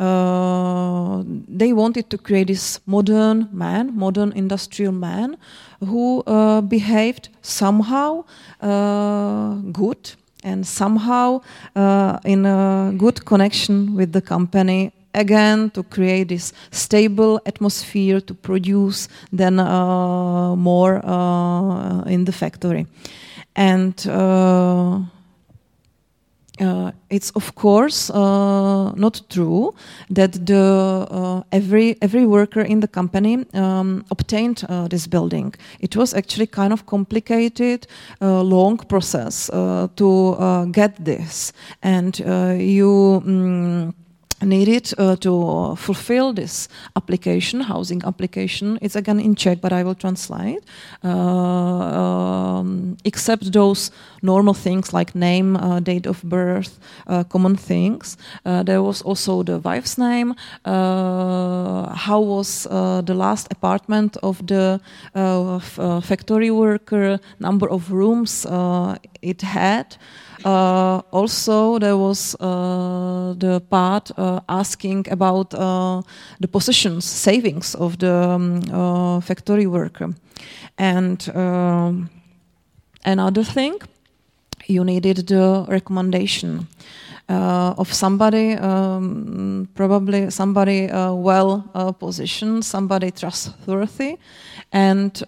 Uh, they wanted to create this modern man, modern industrial man, who uh, behaved somehow uh, good and somehow uh, in a good connection with the company again to create this stable atmosphere to produce then uh, more uh, in the factory and uh, uh, it's of course uh, not true that the uh, every every worker in the company um, obtained this building. It was actually kind of complicated, long process to get this, and you. Um, needed uh, to fulfill this application, housing application. It's again in Czech, but I will translate. Uh, um, except those normal things like name, uh, date of birth, uh, common things. Uh, there was also the wife's name. Uh, how was the last apartment of the factory worker? Number of rooms it had. Uh, also, there was uh, the part uh, asking about uh, the positions, savings of the um, uh, factory worker. And um, another thing, you needed the recommendation. Uh, of somebody, um, probably somebody uh, well uh, positioned, somebody trustworthy, and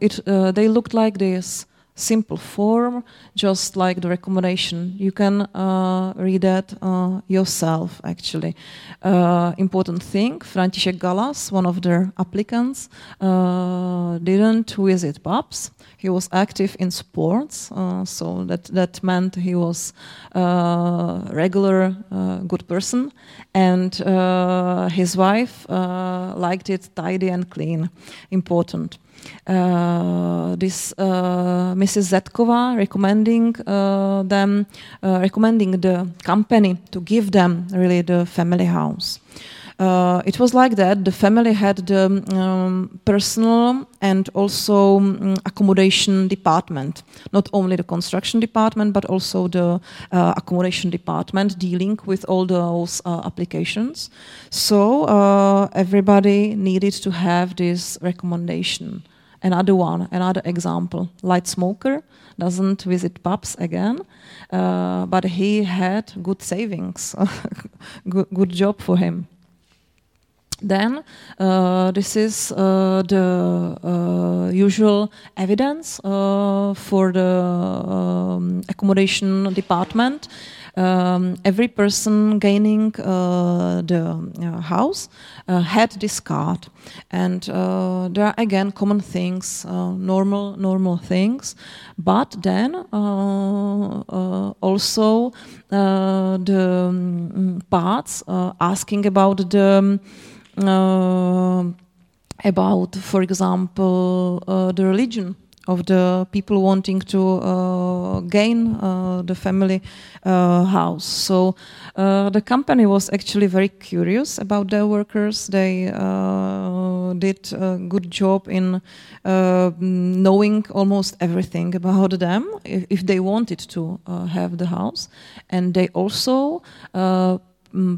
it they looked like this simple form, just like the recommendation. You can uh, read that uh, yourself, actually. Uh, important thing, František Galas, one of the applicants, uh, didn't visit pubs. He was active in sports, uh, so that, that meant he was a uh, regular good person. And his wife liked it tidy and clean, important. Uh, this uh, Mrs. Zetkova recommending uh, them, recommending the company to give them really the family house. Uh, it was like that. The family had the um, personal and also um, accommodation department, not only the construction department, but also the uh, accommodation department dealing with all those uh, applications. So everybody needed to have this recommendation. Another one, another example, light smoker, doesn't visit pubs again, uh, but he had good savings, good, good job for him. Then uh, this is uh, the uh, usual evidence uh, for the um, accommodation department um, every person gaining uh, the uh, house uh, had this card, and there are again common things, normal normal things, but then also the um, parts asking about the about, for example, uh, the religion of the people wanting to uh, gain uh, the family uh, house. So uh, the company was actually very curious about their workers. They uh, did a good job in uh, knowing almost everything about them if, if they wanted to have the house, and they also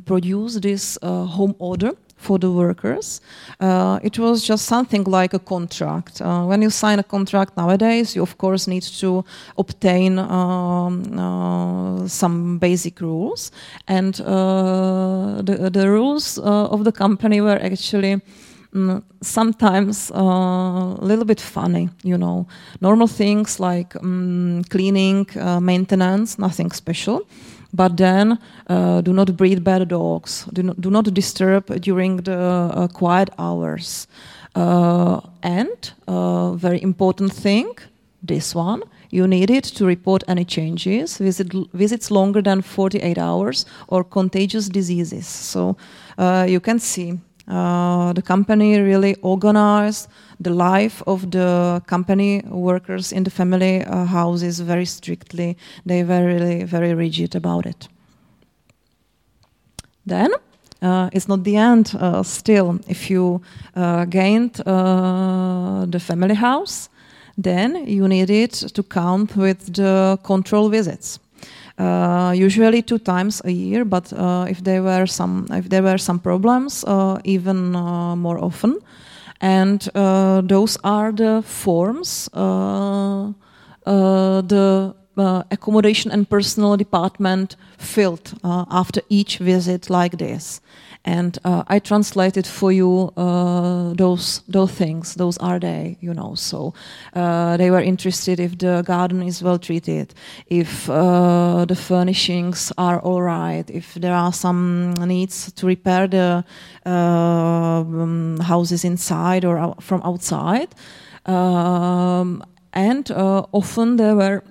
produced this home order for the workers. Uh, it was just something like a contract. Uh, when you sign a contract nowadays, you of course need to obtain um, uh, some basic rules, and uh, the, the rules uh, of the company were actually. Mm, sometimes uh, a little bit funny, you know. Normal things like um, cleaning, maintenance, nothing special but then uh, do not breed bad dogs. Do not, do not disturb during the uh, quiet hours. Uh, and uh, very important thing, this one, you need it to report any changes, visit, visits longer than 48 hours, or contagious diseases. So uh, you can see uh, the company really organized the life of the company workers in the family uh, houses very strictly. They were really very rigid about it. Then uh, it's not the end. Uh, still, if you uh, gained the family house, then you needed to count with the control visits. Uh, usually two times a year, but uh, if there were some if there were some problems, uh, even more often. And those are the forms the uh, accommodation and personal department filled uh, after each visit like this and uh, I translated for you uh, those those things. Those are they, you know. So uh, they were interested if the garden is well treated, if uh, the furnishings are all right, if there are some needs to repair the uh, um, houses inside or out from outside. Um, and uh, often there were,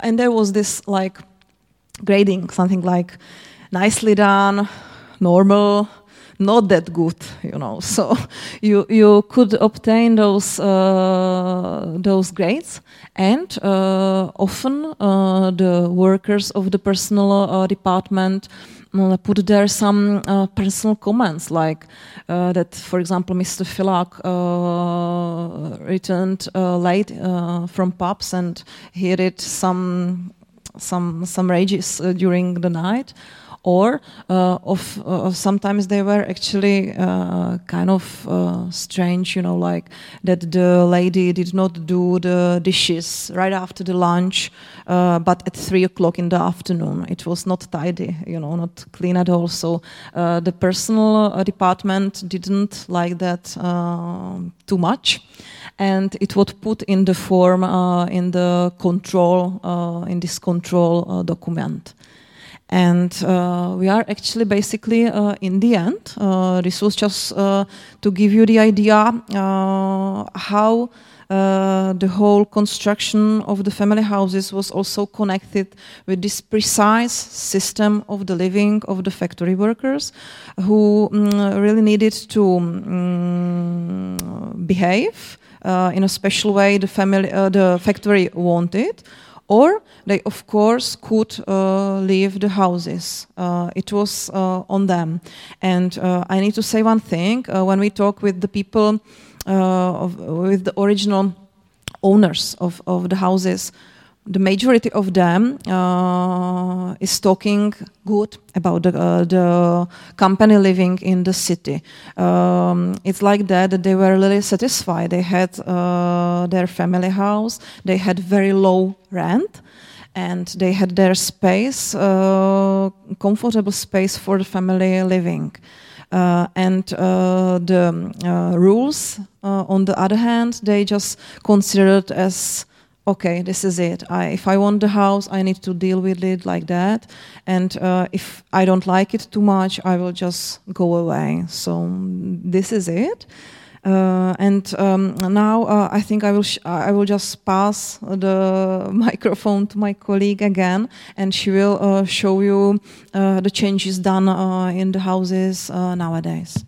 and there was this like grading, something like nicely done, normal, not that good, you know. So you you could obtain those uh, those grades, and uh, often uh, the workers of the personal uh, department uh, put there some uh, personal comments, like that, for example, Mr. Filak returned late from pubs and he did some some some rages during the night or uh, of uh, sometimes they were actually uh, kind of strange, you know, like that the lady did not do the dishes right after the lunch, but at three o'clock in the afternoon. It was not tidy, you know, not clean at all. So the personal department didn't like that too much and it was put in the form uh, in the control uh, in this control uh, document and uh, we are actually basically uh, in the end. Uh, this was just uh, to give you the idea uh, how uh, the whole construction of the family houses was also connected with this precise system of the living of the factory workers who um, really needed to um, behave in a special way the family the factory wanted or they of course could uh, leave the houses. Uh, it was uh, on them. And uh, I need to say one thing: uh, when we talk with the people, uh, of, with the original owners of, of the houses, the majority of them uh, is talking good about the, uh, the company living in the city. Um, it's like that that they were really satisfied. They had uh, their family house. They had very low rent. And they had their space, uh, comfortable space for the family living. Uh, and uh, the uh, rules, uh, on the other hand, they just considered as okay, this is it. I, if I want the house, I need to deal with it like that. And uh, if I don't like it too much, I will just go away. So this is it. Uh, and um, now uh, I think I will I will just pass the microphone to my colleague again, and she will uh, show you uh, the changes done uh, in the houses nowadays.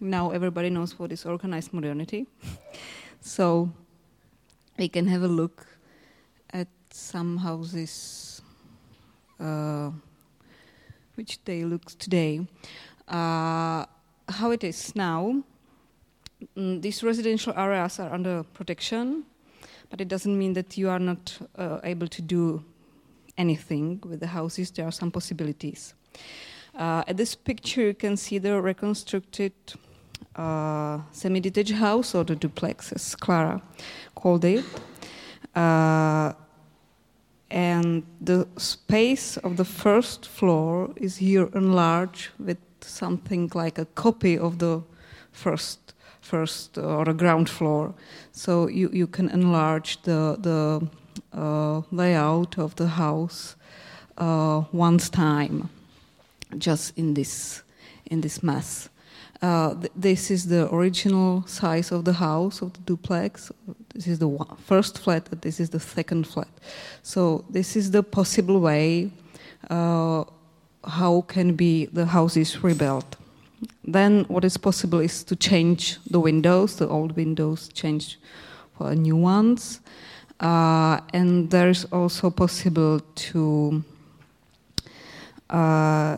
now everybody knows what is organized modernity. so we can have a look some houses uh, which they look today. Uh, how it is now, mm, these residential areas are under protection, but it doesn't mean that you are not uh, able to do anything with the houses. There are some possibilities. Uh, at this picture, you can see the reconstructed uh, semi-detached house or the duplex, as Clara called it. Uh, and the space of the first floor is here enlarged with something like a copy of the first first or a ground floor. So you, you can enlarge the the uh, layout of the house uh, once time, just in this in this mass. Uh, th- this is the original size of the house of the duplex. This is the one, first flat. This is the second flat. So this is the possible way uh, how can be the houses rebuilt. Then what is possible is to change the windows, the old windows, change for new ones, uh, and there is also possible to uh,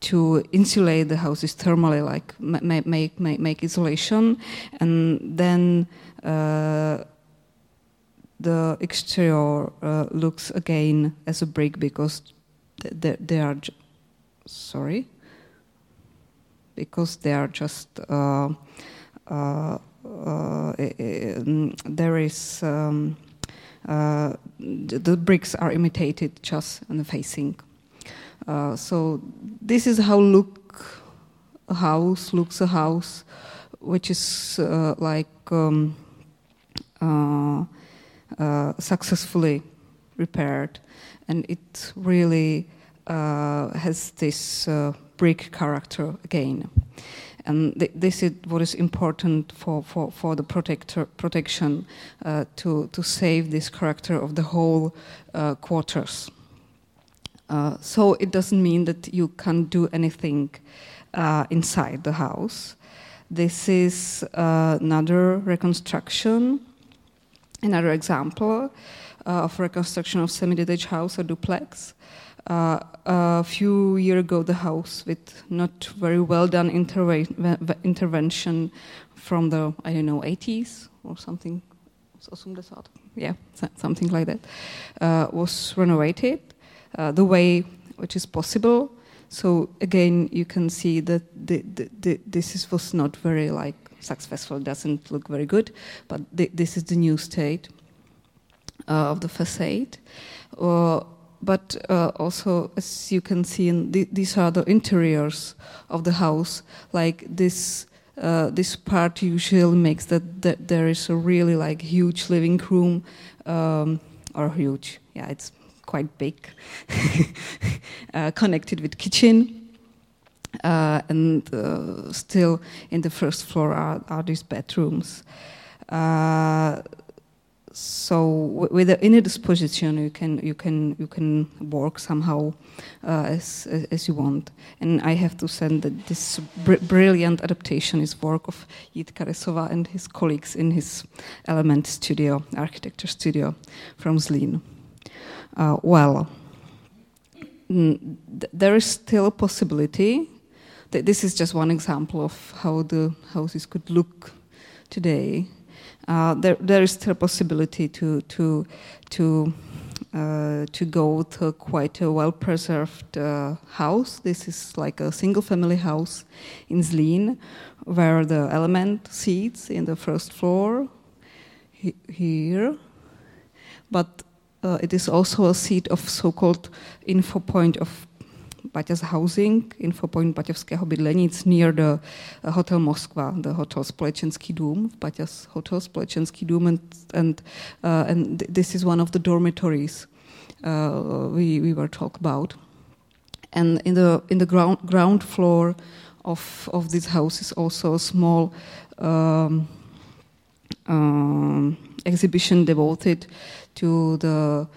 to insulate the houses thermally, like make make make, isolation, and then uh, the exterior uh, looks again as a brick because they, they are sorry? Because they are just uh, uh, uh eh, eh, there is um, uh, the bricks are imitated just on the facing uh, so this is how look a house looks a house which is like um, successfully repaired and it really uh, has this uh, brick character again. And th- this is what is important for, for, for the protector, protection uh, to, to save this character of the whole uh, quarters. Uh, so it doesn't mean that you can't do anything uh, inside the house. This is another reconstruction, another example of reconstruction of semi-detached house or duplex. Uh, a few years ago, the house with not very well done interve- intervention from the I don't know 80s or something, yeah, something like that, uh, was renovated uh, the way which is possible. So again, you can see that the, the, the, this is, was not very like successful. Doesn't look very good, but this is the new state uh, of the facade. Uh, but uh, also, as you can see, in the, these are the interiors of the house. Like this, uh, this part usually makes that, that there is a really like huge living room, um, or huge, yeah, it's quite big, uh, connected with kitchen. Uh, and uh, still in the first floor are, are these bedrooms. Uh, so with the inner disposition you can you can you can work somehow uh, as, as you want and i have to say that this br brilliant adaptation is work of Jitka Resova and his colleagues in his element studio architecture studio from Zlín uh, well there is still a possibility. That this is just one example of how the houses could look today. Uh, there, there is still a possibility to to to uh, to go to quite a well preserved uh, house. This is like a single family house in Zlín, where the element seats in the first floor he, here, but uh, it is also a seat of so-called info point of Baťa's housing, Infopoint Baťovského bydlení. It's near the uh, Hotel Moskva, the hotel Společenský dům, Baťa's Hotel Společenský dům, and and uh, and this is one of the dormitories uh, we we were talk about. And in the in the ground ground floor of of this house is also a small um, um, exhibition devoted to the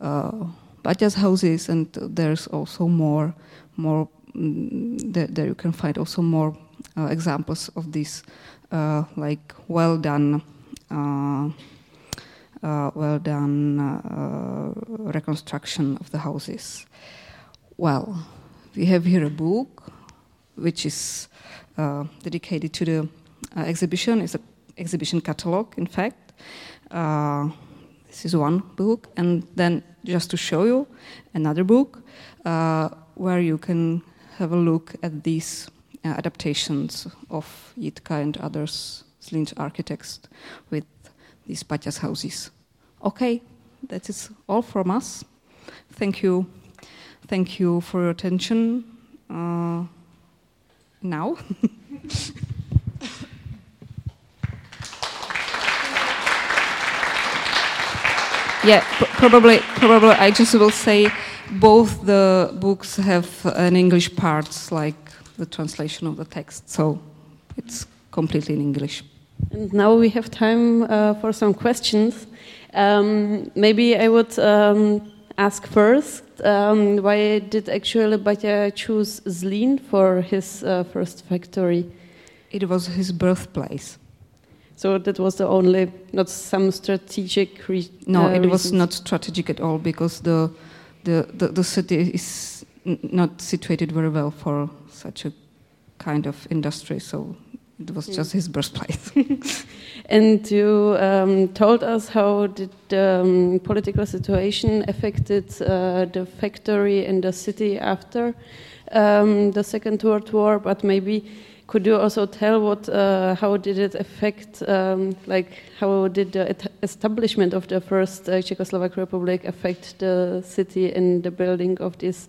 uh, Baťa's houses, and there's also more, more. Mm, there, you can find also more uh, examples of this, uh, like well done, uh, uh, well done uh, reconstruction of the houses. Well, we have here a book which is dedicated to the exhibition. It's an exhibition catalog, in fact. This is one book, and then just to show you another book uh, where you can have a look at these uh, adaptations of Jitka and others, Zlín's architects, with these Baťa's houses. Okay, that is all from us. Thank you. Thank you for your attention. Uh, now. yeah, pr- probably, probably. I just will say, both the books have an English parts, like the translation of the text, so it's completely in English. And now we have time uh, for some questions. Um, maybe I would um, ask first um, why did actually Baťa choose Zlín for his uh, first factory? It was his birthplace. So that was the only, not some strategic re- No, uh, it was reasons. not strategic at all because the the, the, the city is not situated very well for such a kind of industry. So it was Mm. just his birthplace. And you um, told us how did the um, political situation affected uh, the factory and the city after um, the Second World War, but maybe could you also tell what, uh, how did it affect, um, like how did the et- establishment of the first uh, Czechoslovak Republic affect the city and the building of this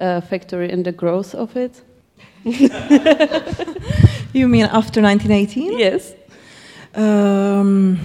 uh, factory and the growth of it? You mean after 1918? Yes. Um,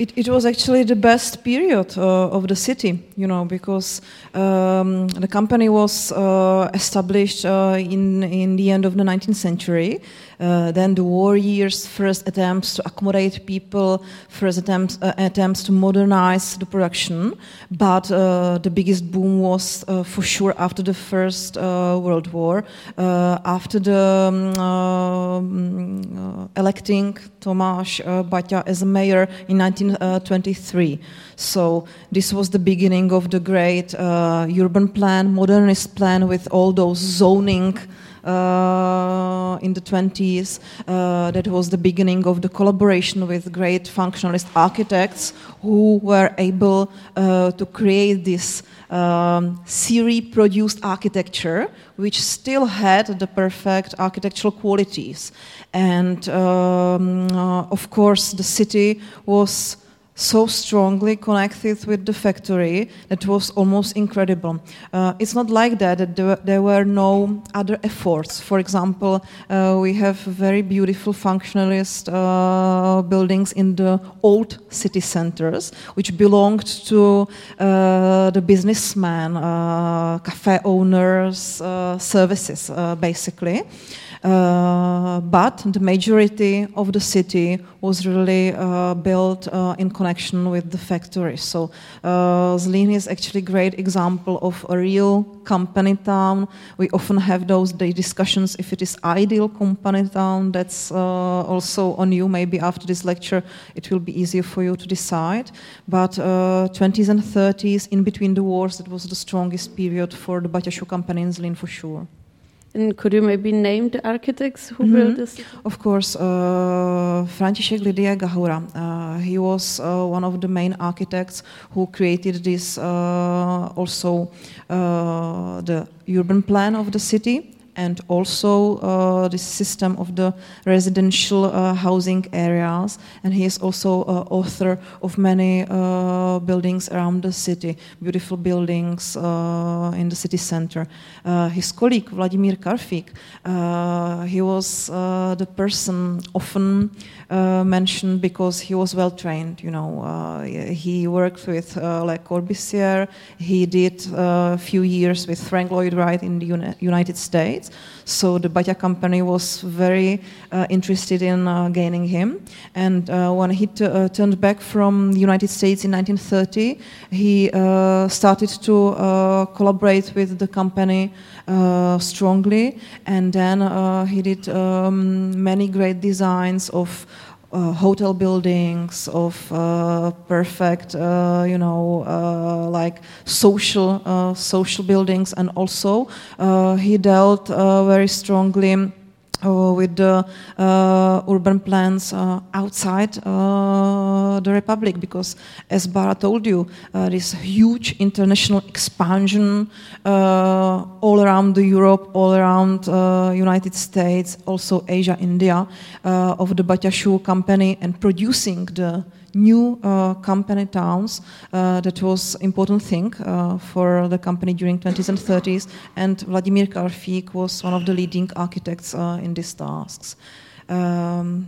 it, it was actually the best period uh, of the city, you know, because um, the company was uh, established uh, in in the end of the 19th century. Uh, then the war years, first attempts to accommodate people, first attempts uh, attempts to modernize the production. But uh, the biggest boom was uh, for sure after the First uh, World War, after the um, um, electing Tomáš Baťa as mayor in 1923. So this was the beginning of the great urban plan, modernist plan with all those zoning in the 20s. Uh, that was the beginning of the collaboration with great functionalist architects who were able uh, to create this um, Siri produced architecture, which still had the perfect architectural qualities. And um, uh, of course, the city was so strongly connected with the factory that was almost incredible. Uh, it's not like that, that there, there were no other efforts. For example, uh, we have very beautiful functionalist uh, buildings in the old city centers, which belonged to uh, the businessmen, uh, cafe owners, uh, services, basically. Uh, but the majority of the city was really uh, built uh, in connection with the factory. So Zlín is actually a great example of a real company town. We often have those discussions if it is ideal company town. That's also on you. Maybe after this lecture, it will be easier for you to decide. But uh, 20s and 30s, in between the wars, that was the strongest period for the Baťa Shoe company in Zlín for sure. And could you maybe name the architects who Mhm. built this? Of course, uh, František Lydie Gahura. Uh, he was uh, one of the main architects who created this, uh, also uh, the urban plan of the city and also uh, the system of the residential uh, housing areas. And he is also uh, author of many uh, buildings around the city, beautiful buildings uh, in the city center. Uh, his colleague Vladimír Karfík, uh, he was the person often mentioned because he was well trained. You know, he worked with Le Corbusier. He did a few years with Frank Lloyd Wright in the Uni- United States, So the Baťa company was very uh, interested in uh, gaining him. And uh, when he turned back from the United States in 1930, he started to collaborate with the company strongly. And then he did um, many great designs of uh, hotel buildings, of uh, perfect, uh, you know, uh, like social uh, social buildings, and also uh, he dealt very strongly uh, with the uh, urban plans uh, outside uh, the republic because as Bara told you uh, this huge international expansion uh, all around the Europe all around United States also Asia India of the Baťa Shoe company and producing the new uh, company towns. Uh, that was important thing uh, for the company during 20s and 30s. And Vladimir Karfík was one of the leading architects in these tasks. Um,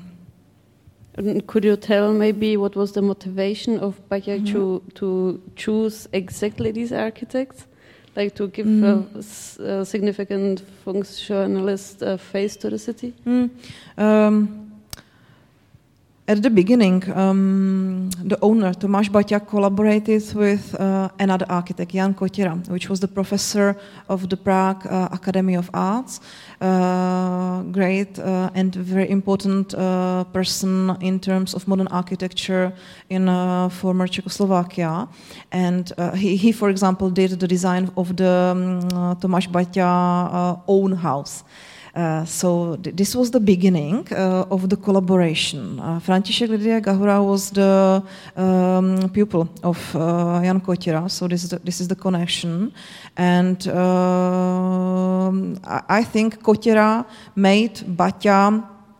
could you tell maybe what was the motivation of Baťa mm -hmm. to, to choose exactly these architects? Like to give mm. a, a, significant functionalist uh, face to the city? Mm. Um, at the beginning, um, the owner, Tomáš Baťa, collaborated with uh, another architect, Jan Kotěra, which was the professor of the Prague uh, Academy of Arts, uh, great uh, and very important uh, person in terms of modern architecture in uh, former Czechoslovakia. And he, he, for example, did the design of the um, Tomáš Baťa own house. Uh, so th this was the beginning uh, of the collaboration. Uh, František Lydie Gahura was the um, pupil of Jan Kotěra, so this is the, this is the connection. And um, I, I, think Kotěra made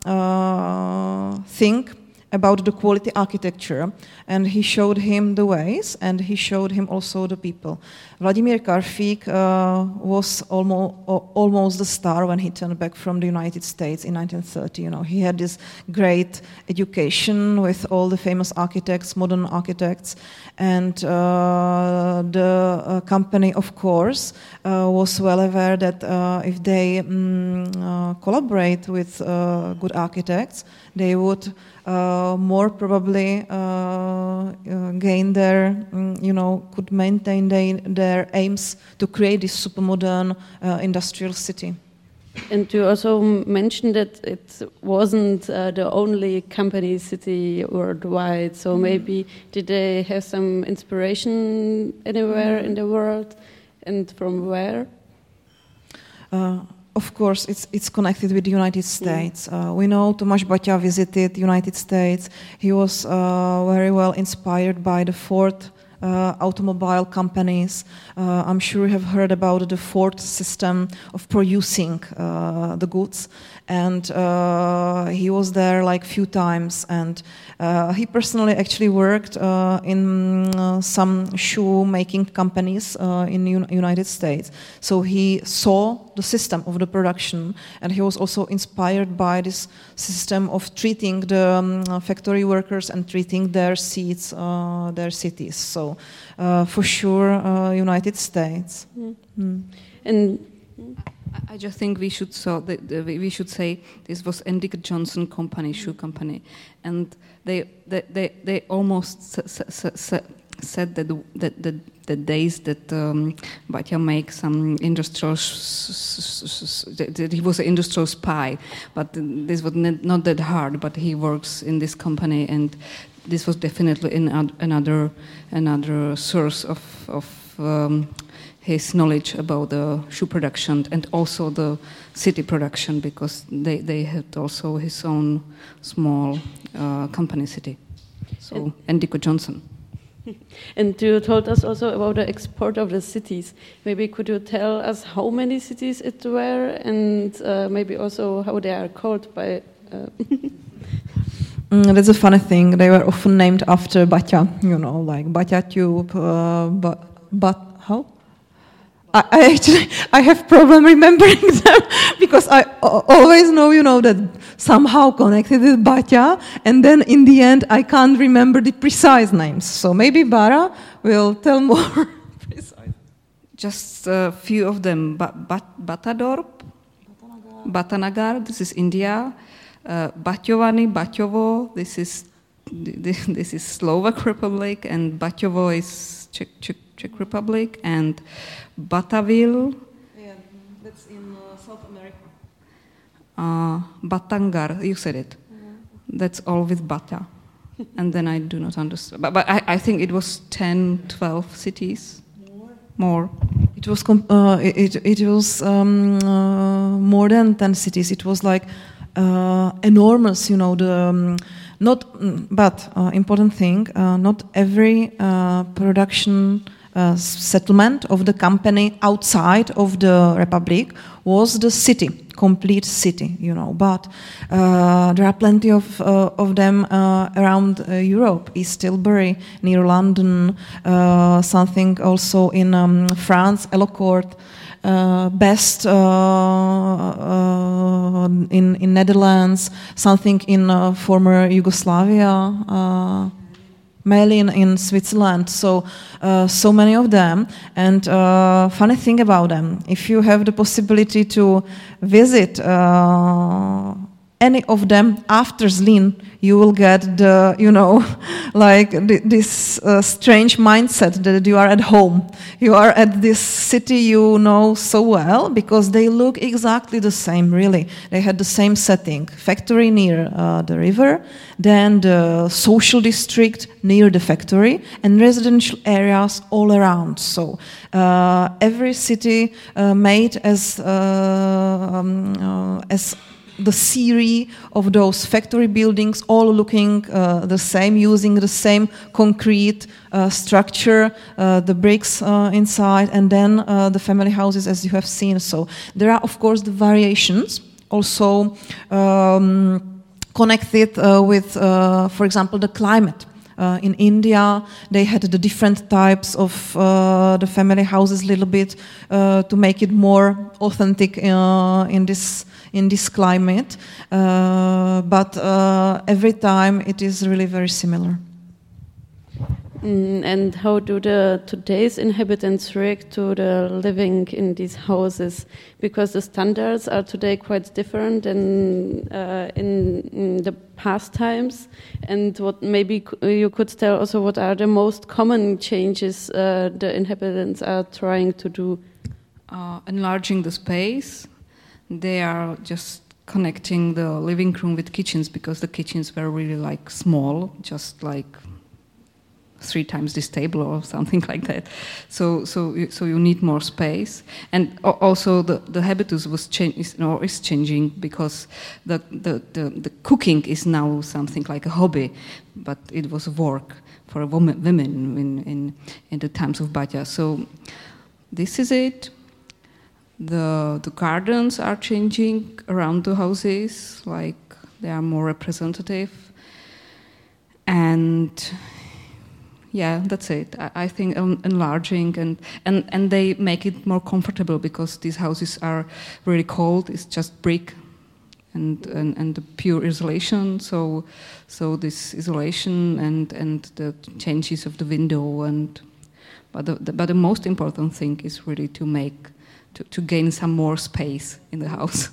uh, think about the quality architecture and he showed him the ways and he showed him also the people. Vladimir Karfík uh, was almost, almost the star when he turned back from the United States in 1930. You know, he had this great education with all the famous architects, modern architects, and uh, the uh, company, of course, uh, was well aware that uh, if they um, collaborate with good architects, they would more probably gain their, um, you know, could maintain they, their aims to create this super modern industrial city. And you also mentioned that it wasn't uh, the only company city worldwide. So mm. maybe did they have some inspiration anywhere mm. in the world, and from where? Uh, of course, it's, it's connected with the United States. Uh, we know Tomáš Baťa visited the United States. He was uh, very well inspired by the Ford uh, automobile companies. Uh, I'm sure you have heard about the Ford system of producing uh, the goods. And uh, he was there like few times. And uh, he personally actually worked in some shoe making companies in the united states. So he saw the system of the production. And he was also inspired by this system of treating the um, factory workers and treating their seats their cities. So for sure united states mm. Mm. and I just think we should so the, the, we should say this was Endicott Johnson Company shoe company, and they they they, they almost said that the, that the, the days that um, Baťa makes some industrial that he was an industrial spy, but this was not that hard. But he works in this company, and this was definitely another another source of of um, his knowledge about the shoe production and also the city production because they, they had also his own small uh, company city. So, Endicott Johnson. And you told us also about the export of the cities. Maybe could you tell us how many cities it were and uh, maybe also how they are called by. Uh mm, that's a funny thing. They were often named after Baťa, you know, like Baťa Tube, uh, but, how? I, I actually I have problem remembering them because I always know you know that somehow connected with Baťa and then in the end I can't remember the precise names. So maybe Bara will tell more precise. Just a few of them. Ba- ba- Batadorp, Batanagar, this is India. Uh, Baťovany, Baťovo, this is this is Slovak Republic, and Baťovo is Czech, Czech, Czech Republic, and Bataville. Yeah, that's in uh, South America. Uh, Batangar, you said it. That's all with Bata. and then I do not understand. But, but I, I think it was 10, 12 cities. More. It was com- uh, it, it was um, uh, more than ten cities. It was like uh, enormous, you know. The um, not, mm, but uh, important thing. Uh, not every uh, production uh, settlement of the company outside of the republic was the city, complete city, you know. But uh, there are plenty of of them around Europe, East Tilbury, near London, something also in um, France, Hellocourt. Uh, best uh, uh, in in Netherlands, something in uh, former Yugoslavia, mainly in, in Switzerland. So, uh, so many of them. And uh, funny thing about them, if you have the possibility to visit uh, any of them after Zlín, you will get the, you know, like th- this uh, strange mindset that you are at home. You are at this city you know so well because they look exactly the same, really. They had the same setting factory near uh, the river, then the social district near the factory, and residential areas all around. So uh, every city uh, made as, uh, um, uh, as the series of those factory buildings, all looking uh, the same, using the same concrete uh, structure, uh, the bricks uh, inside, and then uh, the family houses, as you have seen. So there are, of course, the variations. Also. Um, connected uh, with, for example, the climate. Uh, in India, they had the different types of uh, the family houses a little bit uh, to make it more authentic in this in this climate. Uh, but uh, every time it is really very similar. Mm, and how do the today's inhabitants react to the living in these houses? Because the standards are today quite different than uh, in, in the past times. And what maybe you could tell also what are the most common changes uh, the inhabitants are trying to do? uh, enlarging the space. They are just connecting the living room with kitchens because the kitchens were really like small, just like three times this table or something like that. So, so, so you need more space, and also the, the habitus was change is, or is changing because the, the, the, the cooking is now something like a hobby, but it was work for a woman, women in, in, in the times of Baťa. So this is it. The, the gardens are changing around the houses, like they are more representative. And yeah, that's it. I, I think en- enlarging and, and, and they make it more comfortable because these houses are really cold. It's just brick and, and, and the pure isolation. So, so this isolation and, and the changes of the window and but the, the, but the most important thing is really to make to, to gain some more space in the house.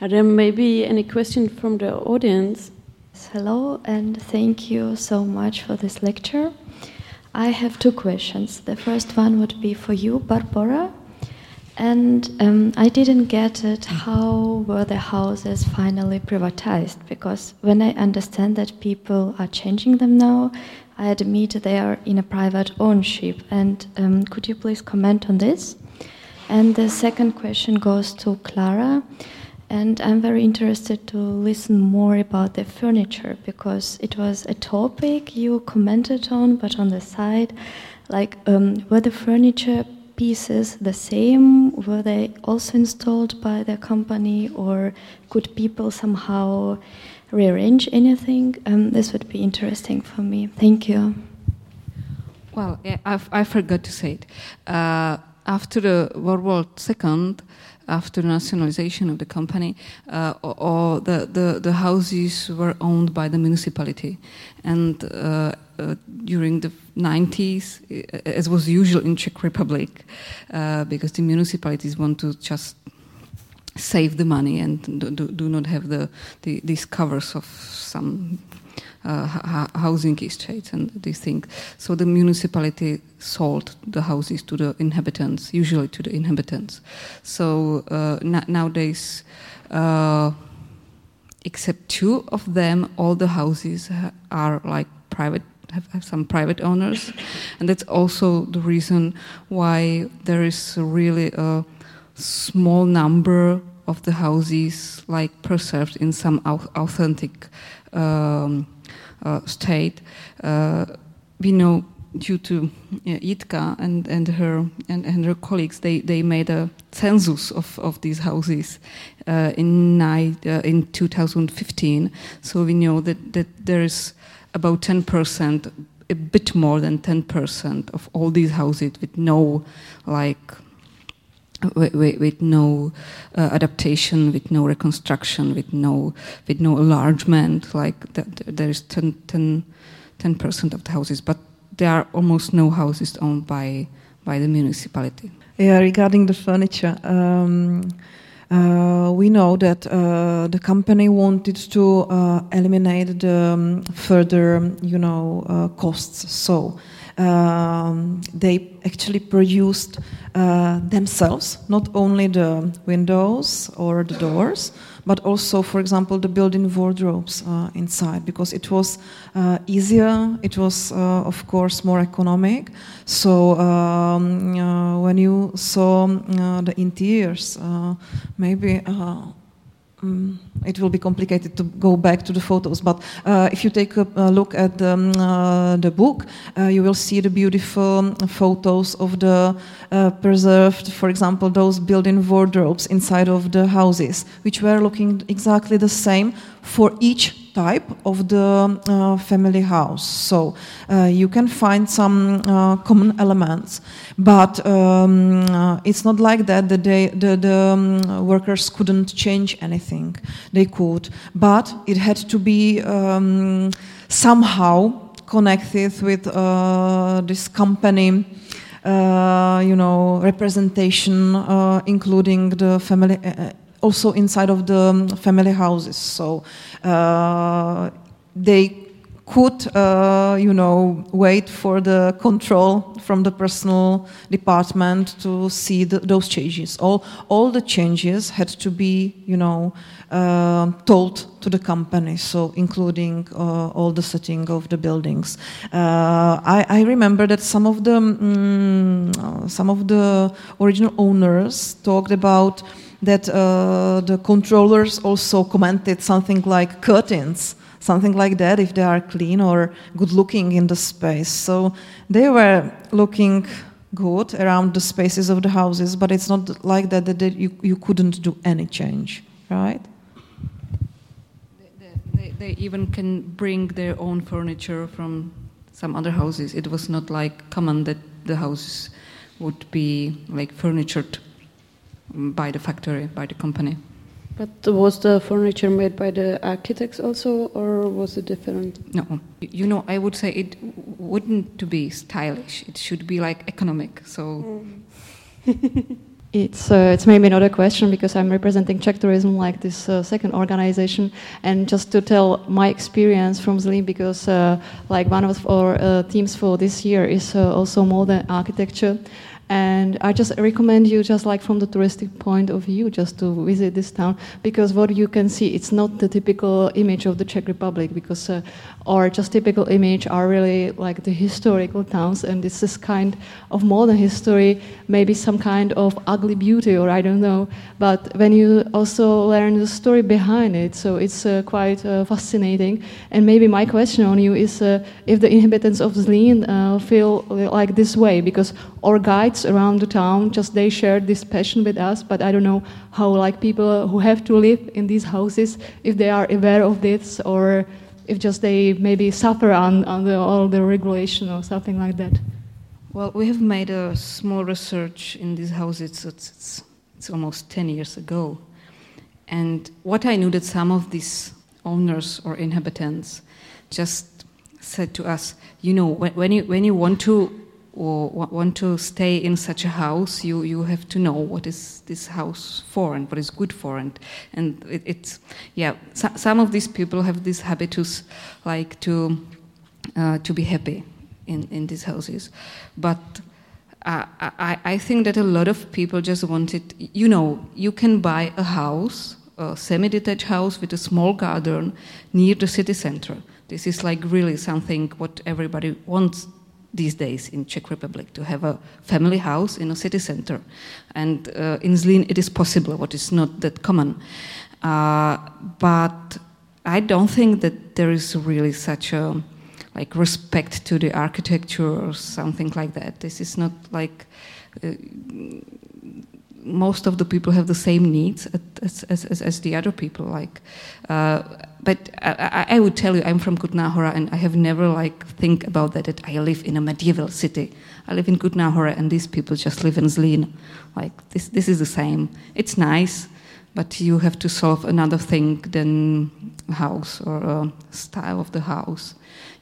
Are there maybe any question from the audience? Hello, and thank you so much for this lecture. I have two questions. The first one would be for you, Barbara. And um, I didn't get it. How were the houses finally privatized? Because when I understand that people are changing them now, I admit they are in a private ownership. And um, could you please comment on this? And the second question goes to Clara. And I'm very interested to listen more about the furniture because it was a topic you commented on, but on the side, like um, were the furniture pieces the same? Were they also installed by the company, or could people somehow rearrange anything? Um, this would be interesting for me. Thank you. Well, I, I forgot to say it. Uh, after the World War II, after nationalization of the company, uh, or the, the, the houses were owned by the municipality. And uh, uh, during the 90s, uh, as was usual in Czech Republic, uh, because the municipalities want to just save the money and do, do, do not have the, the, these covers of some housing estates and these things. So the municipality sold the houses to the inhabitants, usually to the inhabitants. So uh, nowadays, uh, except two of them, all the houses are like private have, some private owners, and that's also the reason why there is really a small number of the houses like preserved in some authentic um, uh, state. Uh, we know due to uh, Jitka and, and her and, and her colleagues, they, they made a census of, of these houses uh, in uh, in 2015. So we know that, that there is about 10 percent, a bit more than 10 percent of all these houses with no like with, with, with no uh, adaptation, with no reconstruction, with no with no enlargement. Like the, the, there is 10 percent of the houses, but there are almost no houses owned by by the municipality. Yeah, regarding the furniture. Um, uh, we know that uh, the company wanted to uh, eliminate the um, further, you know, uh, costs. So um, they actually produced uh, themselves not only the windows or the doors, but also, for example, the built-in wardrobes uh, inside, because it was uh, easier. It was, uh, of course, more economic. So um, uh, when you saw uh, the interiors, maybe um, it will be complicated to go back to the photos, but uh, if you take a, a look at the, um, uh, the book, uh, you will see the beautiful photos of the uh, preserved, for example, those built-in wardrobes inside of the houses, which were looking exactly the same for each type of the uh, family house. So uh, you can find some uh, common elements, but um, uh, it's not like that. The, the, the um, workers couldn't change anything. They could, but it had to be um, somehow connected with uh, this company. Uh, you know, representation, including the family also inside of the um, family houses. So uh, they could, uh, you know, wait for the control from the personal department to see the, those changes. All, all the changes had to be, you know, uh, told to the company, so including uh, all the setting of the buildings. Uh, I, I, remember that some of the um, some of the original owners talked about that uh, the controllers also commented something like curtains, something like that, if they are clean or good looking in the space. So they were looking good around the spaces of the houses, but it's not like that that you, you couldn't do any change, right? They, even can bring their own furniture from some other houses. It was not like common that the houses would be like furnitured by the factory, by the company. But was the furniture made by the architects also, or was it different? No, you know, I would say it wouldn't to be stylish. It should be like economic. So. Mm. it's uh, it's maybe another question because I'm representing Czech tourism, like this uh, second organization, and just to tell my experience from Zlín, because uh, like one of our uh, themes for this year is uh, also modern architecture. And I just recommend you, just like from the touristic point of view, just to visit this town because what you can see, it's not the typical image of the Czech Republic because uh, or just typical image are really like the historical towns, and this is kind of modern history, maybe some kind of ugly beauty, or I don't know. But when you also learn the story behind it, so it's uh, quite uh, fascinating. And maybe my question on you is uh, if the inhabitants of Zlín uh, feel like this way, because our guides around the town just they shared this passion with us, but I don't know how like people who have to live in these houses if they are aware of this or if just they maybe suffer on, on the, all the regulation or something like that? Well, we have made a small research in these houses. It's, it's, it's almost 10 years ago. And what I knew that some of these owners or inhabitants just said to us, you know, when, when, you, when you want to or want to stay in such a house, you, you have to know what is this house for and what is good for. And, and it, it's, yeah, so, some of these people have this habitus like to, uh, to be happy in, in these houses. But uh, I, I think that a lot of people just wanted, you know, you can buy a house, a semi detached house with a small garden near the city center. This is like really something what everybody wants these days in Czech Republic to have a family house in a city center, and uh, in Zlín it is possible, what is not that common. Uh, but I don't think that there is really such a like respect to the architecture or something like that. This is not like. Uh, most of the people have the same needs as, as, as, as the other people like uh, but I, I, would tell you i'm from Kutná Hora and i have never like think about that that i live in a medieval city. I live in Kutná Hora and these people just live in Zlín like this, this is the same. It's nice but you have to solve another thing than house or uh, style of the house.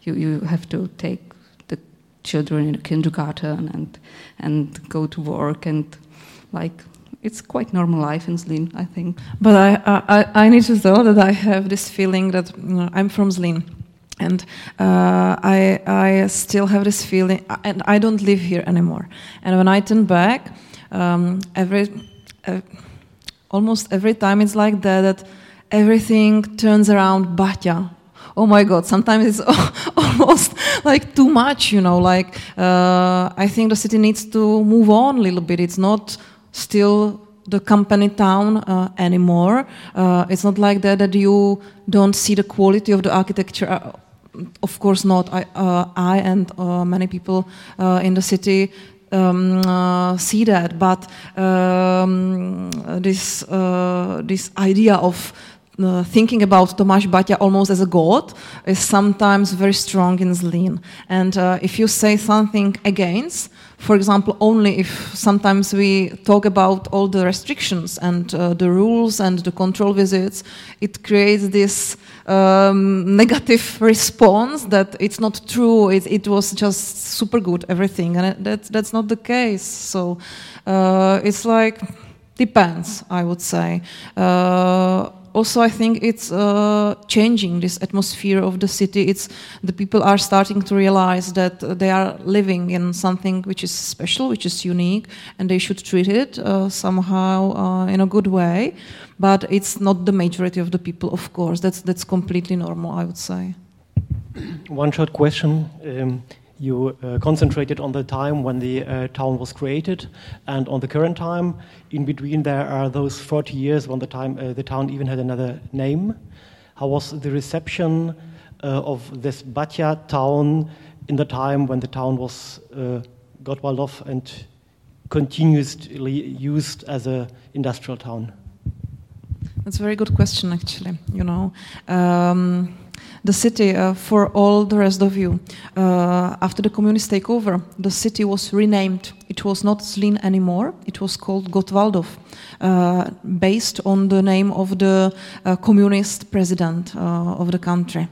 You, you have to take the children in kindergarten and and go to work and like it's quite normal life in Zlín, I think. But I, I, I need to tell that I have this feeling that you know, I'm from Zlín. And uh, I, I still have this feeling, and I don't live here anymore. And when I turn back, um, every, uh, almost every time it's like that, that everything turns around Baťa. Oh my God! Sometimes it's almost like too much, you know. Like uh, I think the city needs to move on a little bit. It's not still the company town uh, anymore. Uh, it's not like that that you don't see the quality of the architecture. Uh, of course not. I, uh, I and uh, many people in the city um, see that, but um, this this idea of uh, thinking about Tomáš Baťa almost as a god is sometimes very strong in Zlín. And uh, if you say something against, for example, only if sometimes we talk about all the restrictions and uh, the rules and the control visits, it creates this um, negative response that it's not true, it, it, was just super good, everything. And that's not the case. So uh, it's like, depends, I would say. Uh, also I think it's uh, changing this atmosphere of the city. It's the people are starting to realize that they are living in something which is special, which is unique, and they should treat it uh, somehow uh, in a good way. But it's not the majority of the people, of course. That's that's completely normal, I would say. One short question. Um, you uh, concentrated on the time when the uh, town was created and on the current time. In between, there are those 40 years when the, time, uh, the town even had another name. How was the reception uh, of this Baťa town in the time when the town was got uh, off and continuously used as an industrial town? That's a very good question, actually. You know. Um, the city uh, for all the rest of you. Uh, after the communist takeover, the city was renamed. It was not Zlín anymore. It was called Gottwaldov, uh, based on the name of the communist president of the country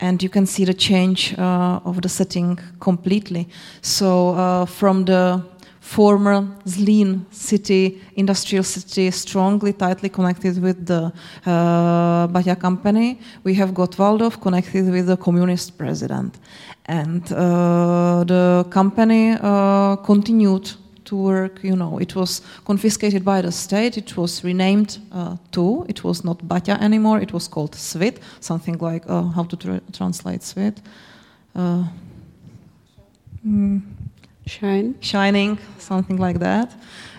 and you can see the change uh, of the setting completely. So uh, from the former Zlín city, industrial city, strongly, tightly connected with the uh, company. We have Gottwaldov connected with the communist president. And uh, the company uh, continued to work, you know, it was confiscated by the state, it was renamed uh, too, it was not Baťa anymore, it was called Svit, something like, uh, how to tra translate Svit? Uh, mm. Shine. Shining, something like that.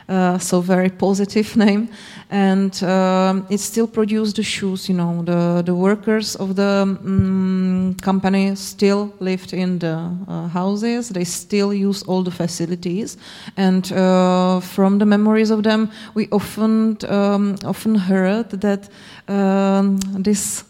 Uh, so very positive name, and um, it still produced the shoes. You know, the the workers of the um, company still lived in the uh, houses. They still use all the facilities, and uh, from the memories of them, we often um, often heard that um, this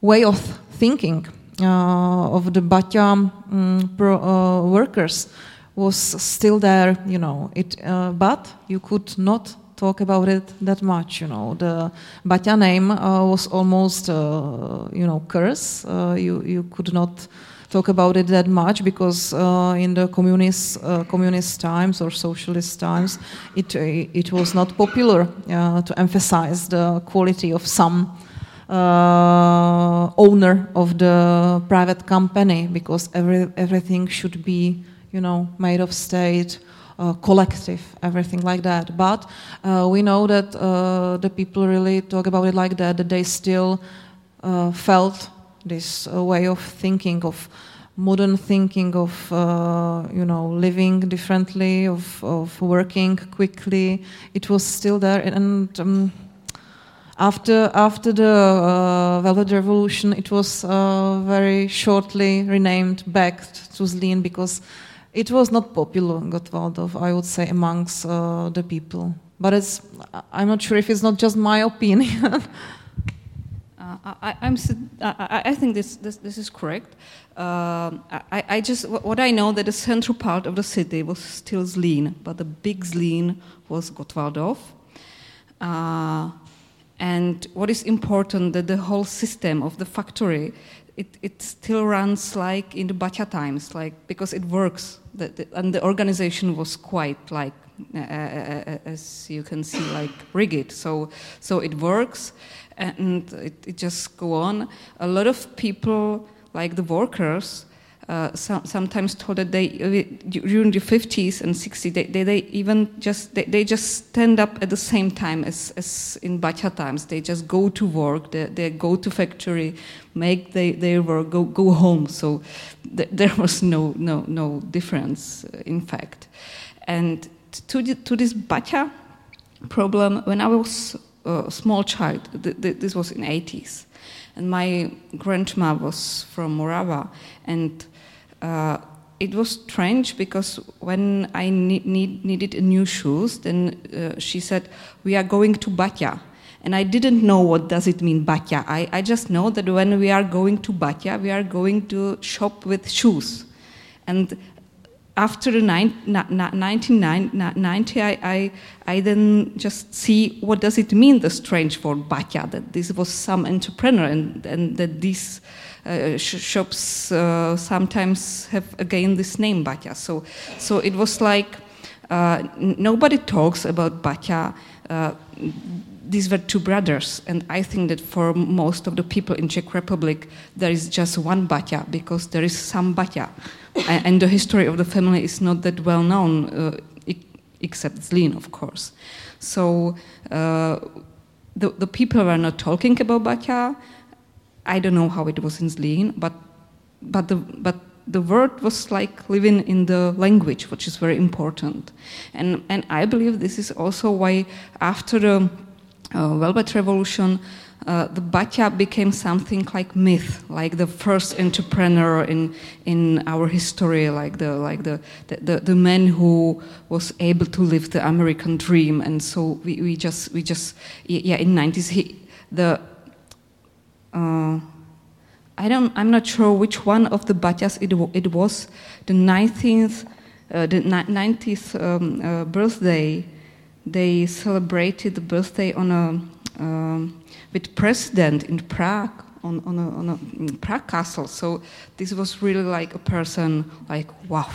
way of thinking uh, of the Baťa um, pro, uh, workers was still there, you know. It, uh, but you could not talk about it that much, you know. The Baťa name uh, was almost, uh, you know, curse. Uh, you you could not talk about it that much because uh, in the communist uh, communist times or socialist times, it it was not popular to emphasize the quality of some owner of the private company because every everything should be you know made of state. Uh, collective, everything like that. But uh, we know that uh, the people really talk about it like that, that they still uh, felt this uh, way of thinking, of modern thinking, of uh, you know living differently, of, of working quickly. It was still there, and um, after after the uh, Velvet Revolution, it was very shortly renamed back to Zlín because it was not popular, Gottwaldov, I would say, amongst uh, the people. But it's, I'm not sure if it's not just my opinion. Uh, I, I'm, I, I think this, this, this is correct. Uh, I, I just what I know that the central part of the city was still Zlín, but the big Zlín was Gottwaldov. Uh, and what is important that the whole system of the factory it, it still runs like in the Baťa times, like because it works. The, the, and the organization was quite like, uh, uh, uh as you can see, like rigid. So so it works, and it, it just go on. A lot of people, like the workers, uh, some, sometimes told that they during the 50s and 60s they, they, they even just they, they, just stand up at the same time as, as in Baťa times. They just go to work they, they go to factory make they, their work go, go home. So th there was no no no difference uh, in fact. And to, the, to this Baťa problem when I was a small child th th this was in 80s and my grandma was from Morava and uh, it was strange because when I need, need, needed new shoes, then uh, she said, "We are going to Baťa," and I didn't know what does it mean Baťa. I, I just know that when we are going to Baťa, we are going to shop with shoes, and after the 1990, I, I, I, then just see what does it mean the strange word Baťa that this was some entrepreneur and, and that these uh, sh shops uh, sometimes have again this name Baťa. So, so it was like uh, nobody talks about Baťa. Uh, these were two brothers, and I think that for most of the people in Czech Republic, there is just one Baťa because there is some Baťa, and the history of the family is not that well known, uh, except Zlín, of course. So uh, the, the people were not talking about Baťa. I don't know how it was in Zlín, but but the but the word was like living in the language, which is very important. And and I believe this is also why after the uh, Velvet Revolution, uh, the Baťa became something like myth, like the first entrepreneur in in our history, like the like the the, the man who was able to live the American dream. And so we, we just we just yeah in 90s he the uh, I don't, I'm not sure which one of the Baťas it, it was, the 19th, uh, the 90th um, uh, birthday, they celebrated the birthday on a, um, with president in Prague, on, on, a, on a Prague castle. So this was really like a person like, wow,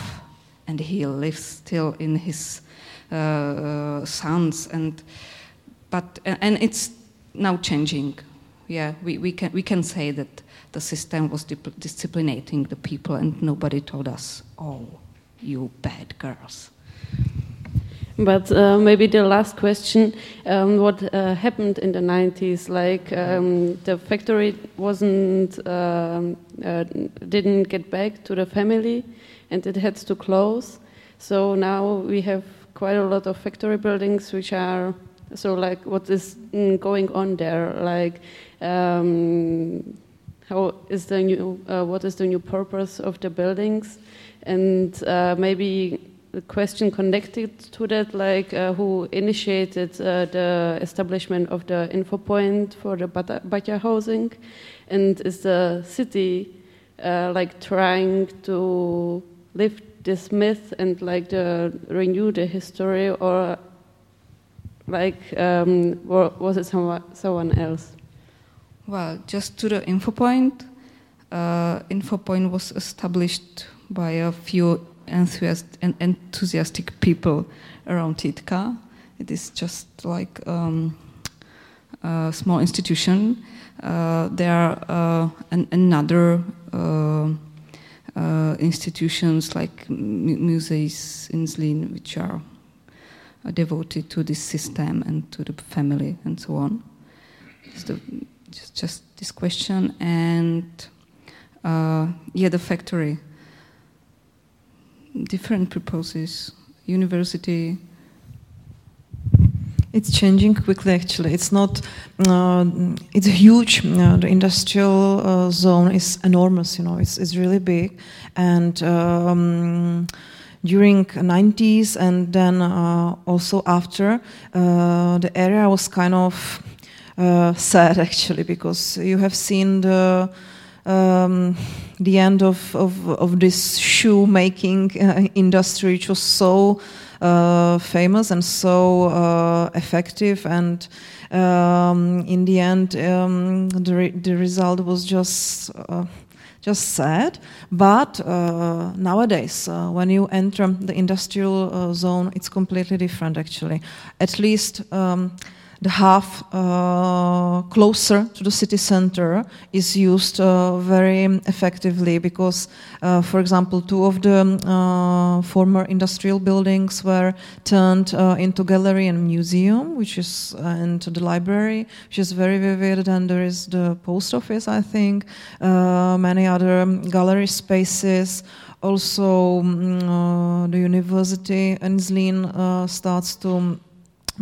and he lives still in his uh, uh sons and, but, and it's now changing yeah, we, we, can, we can say that the system was disciplinating the people and nobody told us, oh, you bad girls. But uh, maybe the last question: um, What uh, happened in the '90s? Like um, the factory wasn't um, uh, didn't get back to the family, and it had to close. So now we have quite a lot of factory buildings which are so like what is mm, going on there? Like um, how is the new, uh, what is the new purpose of the buildings, and uh, maybe the question connected to that, like uh, who initiated uh, the establishment of the info point for the Baťa housing, and is the city uh, like trying to lift this myth and like the, renew the history, or like um, was it someone else? Well, just to the info point, uh, InfoPoint was established by a few enthusiast, enthusiastic people around Titka. It is just like um, a small institution. Uh, there are uh, an, another uh, uh institutions like museums in Zlín, which are devoted to this system and to the family and so on. The, just, just this question and uh, yeah, the factory. Different purposes, university. It's changing quickly. Actually, it's not. Uh, it's huge. Uh, the industrial uh, zone is enormous. You know, it's it's really big, and. Um, during 90s and then uh, also after uh, the area was kind of sad actually because you have seen the um, the end of, of, of this shoemaking uh, industry, which was so uh, famous and so uh, effective. And um, in the end, um, the, re the result was just uh, just sad. But uh, nowadays, uh, when you enter the industrial zone, it's completely different. Actually, at least. The half uh, closer to the city center is used uh, very effectively because, uh, for example, two of the uh, former industrial buildings were turned uh, into gallery and museum, which is and the library, which is very vivid. And there is the post office, I think, many other gallery spaces also um, uh, the university in Zlín uh, starts to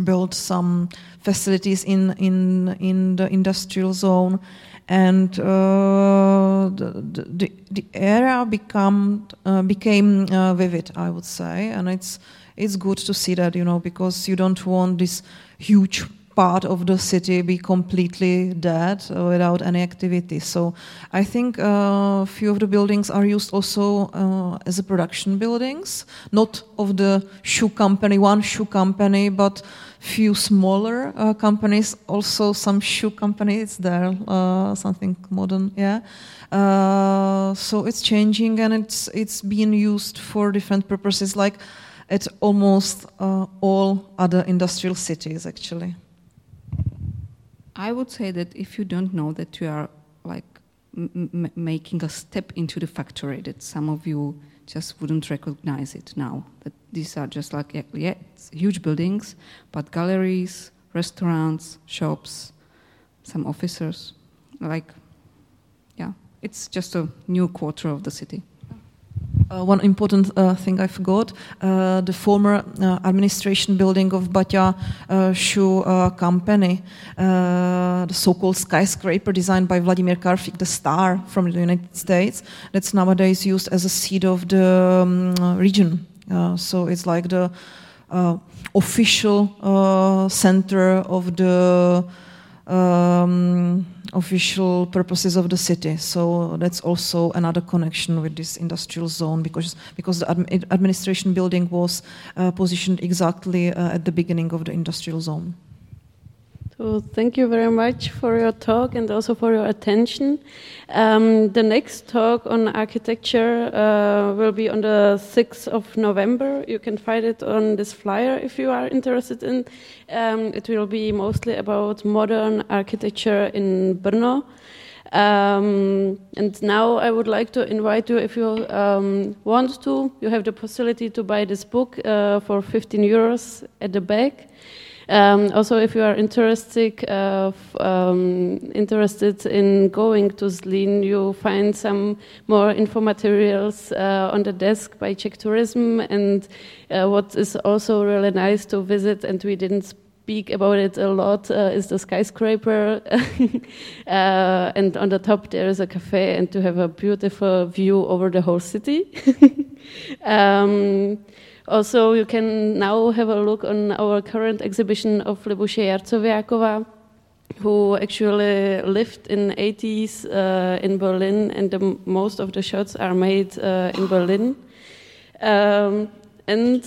build some facilities in in in the industrial zone, and uh, the, the, the area become uh, became uh, vivid, I would say, and it's it's good to see that you know because you don't want this huge part of the city be completely dead without any activity. So I think a uh, few of the buildings are used also uh, as a production buildings, not of the shoe company, one shoe company, but few smaller uh, companies, also some shoe companies there, uh, something modern, yeah. Uh, so it's changing and it's it's being used for different purposes, like at almost uh, all other industrial cities, actually. I would say that if you don't know that you are like making a step into the factory, that some of you just wouldn't recognize it now. That these are just like, yeah, huge buildings, but galleries, restaurants, shops, some officers. Like, yeah, it's just a new quarter of the city. Uh, one important uh, thing I forgot: uh, the former uh, administration building of Baťa uh, Shoe uh, Company, the so-called skyscraper designed by Vladimír Karfík, the star from the United States, that's nowadays used as a seat of the um, region. so it's like the official center of the. Um, official purposes of the city. So that's also another connection with this industrial zone because because the admi administration building was uh, positioned exactly uh, at the beginning of the industrial zone. So thank you very much for your talk and also for your attention. Um, the next talk on architecture uh, will be on the 6th of November. You can find it on this flyer if you are interested in. Um, it will be mostly about modern architecture in Brno. Um, and now I would like to invite you, if you um, want to, you have the possibility to buy this book uh, for 15 euros at the back. Um, also, if you are interested uh, um, interested in going to Zlín, you find some more info materials uh, on the desk by Czech Tourism. And uh, what is also really nice to visit, and we didn't speak about it a lot, uh, is the skyscraper. Uh, and on the top there is a cafe, and to have a beautiful view over the whole city. um, also, you can now have a look on our current exhibition of Libuše Jarcovjáková, who actually lived in 80s uh, in Berlin, and the, most of the shots are made uh, in Berlin. Um, and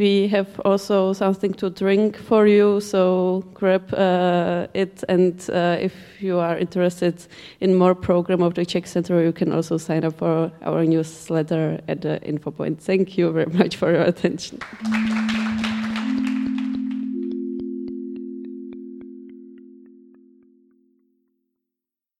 We have also something to drink for you, so grab uh, it. And uh, if you are interested in more program of the Czech Center, you can also sign up for our newsletter at the info point. Thank you very much for your attention.